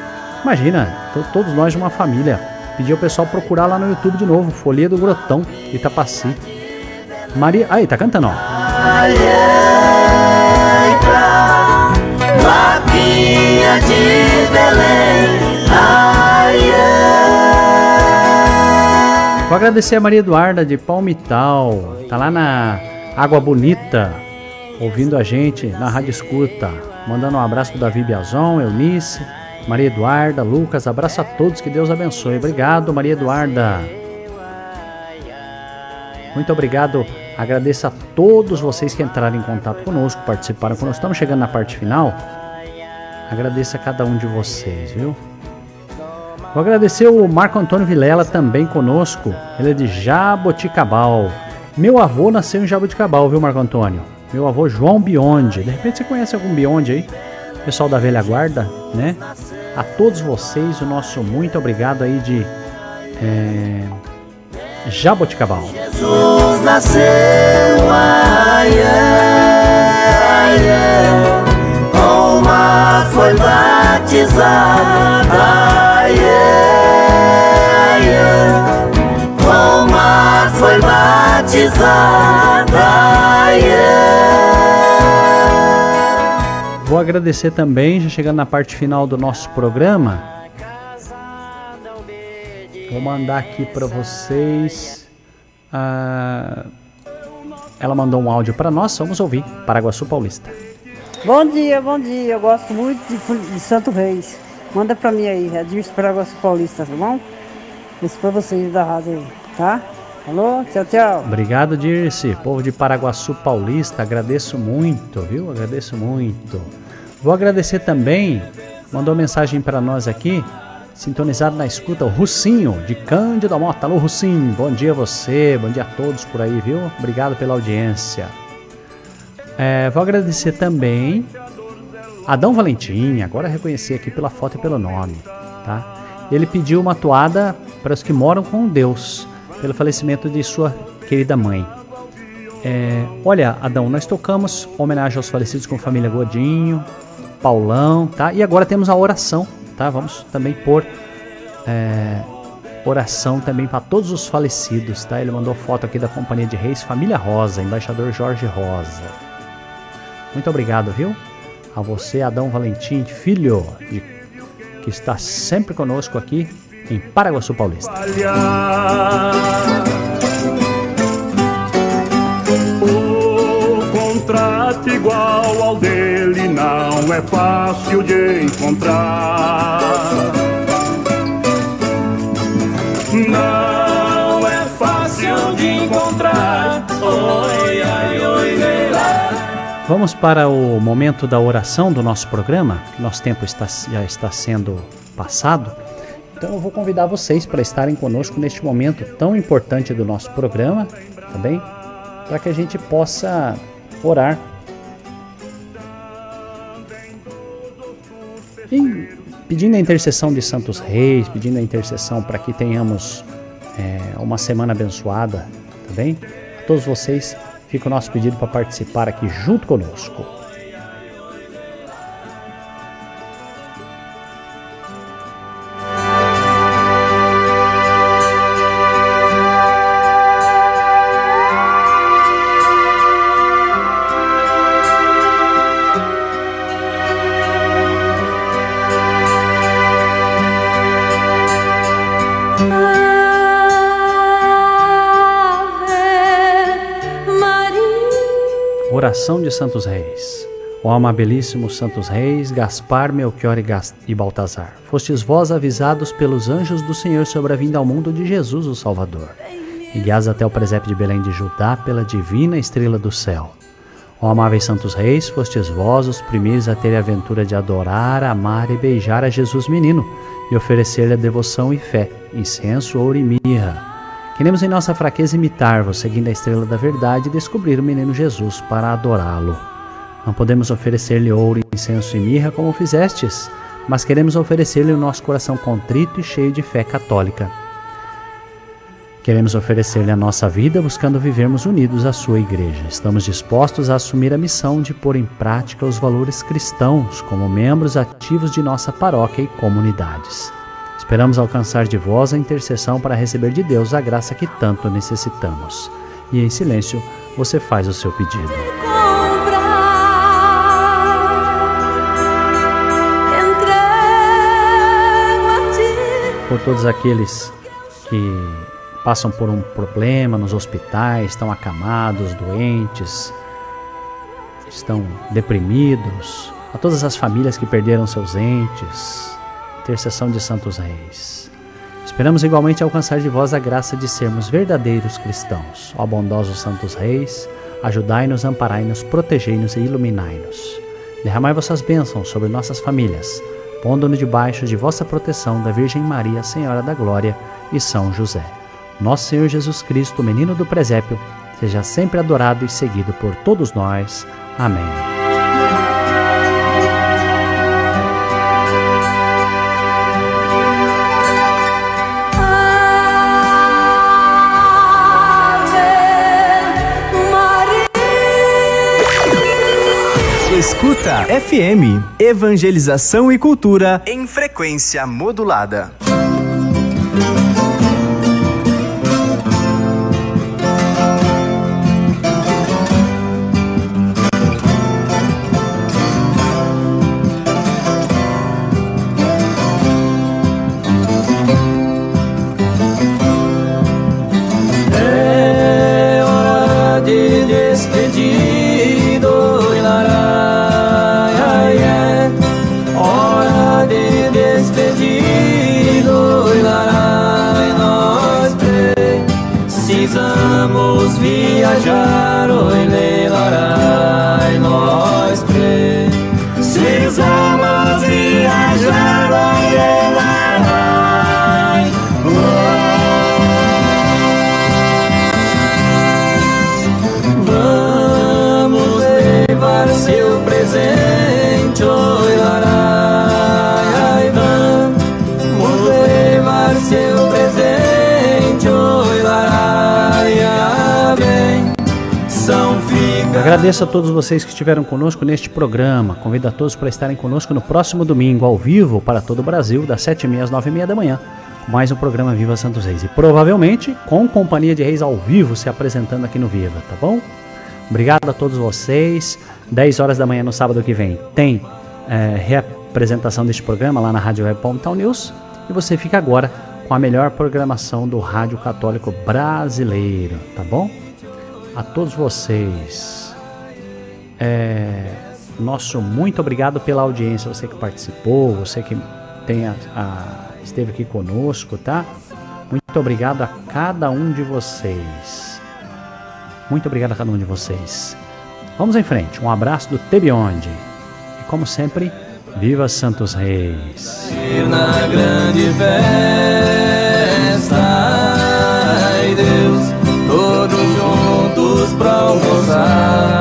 Imagina, to- todos nós de uma família. Pediu o pessoal procurar lá no YouTube de novo, Folia do Grotão, Itapaci. Maria. Aí, tá cantando, ó. Clapinha de Belém, ai. Vou agradecer a Maria Eduarda de Palmital. Tá lá na Água Bonita, ouvindo a gente na Rádio Escuta. Mandando um abraço pro Davi Biazon, Eunice, Maria Eduarda, Lucas. Abraço a todos, que Deus abençoe. Obrigado, Maria Eduarda. Muito obrigado. Agradeço a todos vocês que entraram em contato conosco, participaram conosco. Estamos chegando na parte final. Agradeço a cada um de vocês, viu? Vou agradecer o Marco Antônio Vilela também conosco. Ele é de Jaboticabal. Meu avô nasceu em Jaboticabal, viu, Marco Antônio? Meu avô João Bionde. De repente você conhece algum Bionde aí? Pessoal da velha guarda, né? A todos vocês, o nosso muito obrigado aí de é, Jaboticabal. Jesus nasceu, ai, é, ai, é. ai. Roma foi batizada, ai, é, ai, ai. Roma foi batizada, ai, ai. Vou agradecer também, já chegando na parte final do nosso programa. Vou mandar aqui para vocês ah, ela mandou um áudio para nós, vamos ouvir. Paraguaçu Paulista. Bom dia, bom dia. Eu gosto muito de, de Santo Reis. Manda pra mim aí, Adilson Paraguaçu Paulista, tá bom? Esse pra vocês da rádio aí, tá? Alô, tchau, tchau. Obrigado, Dirce. Povo de Paraguaçu Paulista, agradeço muito, viu? Agradeço muito. Vou agradecer também, mandou mensagem para nós aqui, sintonizado na escuta, o Russinho, de Cândido Mota. Alô, Russinho, bom dia a você, bom dia a todos por aí, viu? Obrigado pela audiência. É, vou agradecer também Adão Valentim, agora reconheci aqui pela foto e pelo nome, tá? Ele pediu uma toada para os que moram com Deus, pelo falecimento de sua querida mãe. É, olha, Adão, nós tocamos homenagem aos falecidos com família Godinho, Paulão, tá? E agora temos a oração, tá? Vamos também pôr é, oração também para todos os falecidos, tá? Ele mandou foto aqui da Companhia de Reis, Família Rosa, embaixador Jorge Rosa. Muito obrigado, viu? A você, Adão Valentim, filho, de- que está sempre conosco aqui em Paraguaçu Paulista. O não é fácil de encontrar. Não é fácil de encontrar. Oi, ai, oi. Vamos para o momento da oração do nosso programa. Nosso tempo está, já está sendo passado. Então eu vou convidar vocês para estarem conosco neste momento tão importante do nosso programa, tá bem? Para que a gente possa orar. Pedindo a intercessão de Santos Reis, pedindo a intercessão para que tenhamos é, uma semana abençoada, tá bem? A todos vocês, fica o nosso pedido para participar aqui junto conosco. Oração de Santos Reis. Ó amabilíssimos Santos Reis, Gaspar, Melchior e, Gas- e Baltazar, fostes vós avisados pelos anjos do Senhor sobre a vinda ao mundo de Jesus o Salvador, e guiados até o presépio de Belém de Judá pela divina estrela do céu. Ó amáveis Santos Reis, fostes vós os primeiros a ter a aventura de adorar, amar e beijar a Jesus menino, e oferecer-lhe a devoção e fé, incenso, ouro e mirra. Queremos em nossa fraqueza imitar-vos, seguindo a estrela da verdade, e descobrir o menino Jesus para adorá-lo. Não podemos oferecer-lhe ouro, incenso e mirra como fizestes, mas queremos oferecer-lhe o nosso coração contrito e cheio de fé católica. Queremos oferecer-lhe a nossa vida buscando vivermos unidos à sua igreja. Estamos dispostos a assumir a missão de pôr em prática os valores cristãos como membros ativos de nossa paróquia e comunidades. Esperamos alcançar de vós a intercessão para receber de Deus a graça que tanto necessitamos. E em silêncio, você faz o seu pedido. Por todos aqueles que passam por um problema nos hospitais, estão acamados, doentes, estão deprimidos, a todas as famílias que perderam seus entes, intercessão de Santos Reis. Esperamos igualmente alcançar de vós a graça de sermos verdadeiros cristãos. Ó bondosos Santos Reis, ajudai-nos, amparai-nos, protegei-nos e iluminai-nos. Derramai vossas bênçãos sobre nossas famílias, pondo-nos debaixo de vossa proteção da Virgem Maria, Senhora da Glória e São José. Nosso Senhor Jesus Cristo, menino do presépio, seja sempre adorado e seguido por todos nós. Amém. Escuta FM, Evangelização e Cultura em frequência modulada. Agradeço a todos vocês que estiveram conosco neste programa. Convido a todos para estarem conosco no próximo domingo, ao vivo, para todo o Brasil, das 7h30 às 9h30 da manhã, com mais um programa Viva Santos Reis. E provavelmente com Companhia de Reis ao vivo se apresentando aqui no Viva, tá bom? Obrigado a todos vocês. 10 horas da manhã no sábado que vem tem é, reapresentação deste programa lá na Rádio Web News. E você fica agora com a melhor programação do Rádio Católico Brasileiro, tá bom? A todos vocês, é, nosso muito obrigado pela audiência, você que participou, você que tem a, a- esteve aqui conosco, tá? Muito obrigado a cada um de vocês. Muito obrigado a cada um de vocês. Vamos em frente. Um abraço do Tebionde. E como sempre, viva Santos Reis. Na grande festa, Deus, todos juntos pra almoçar.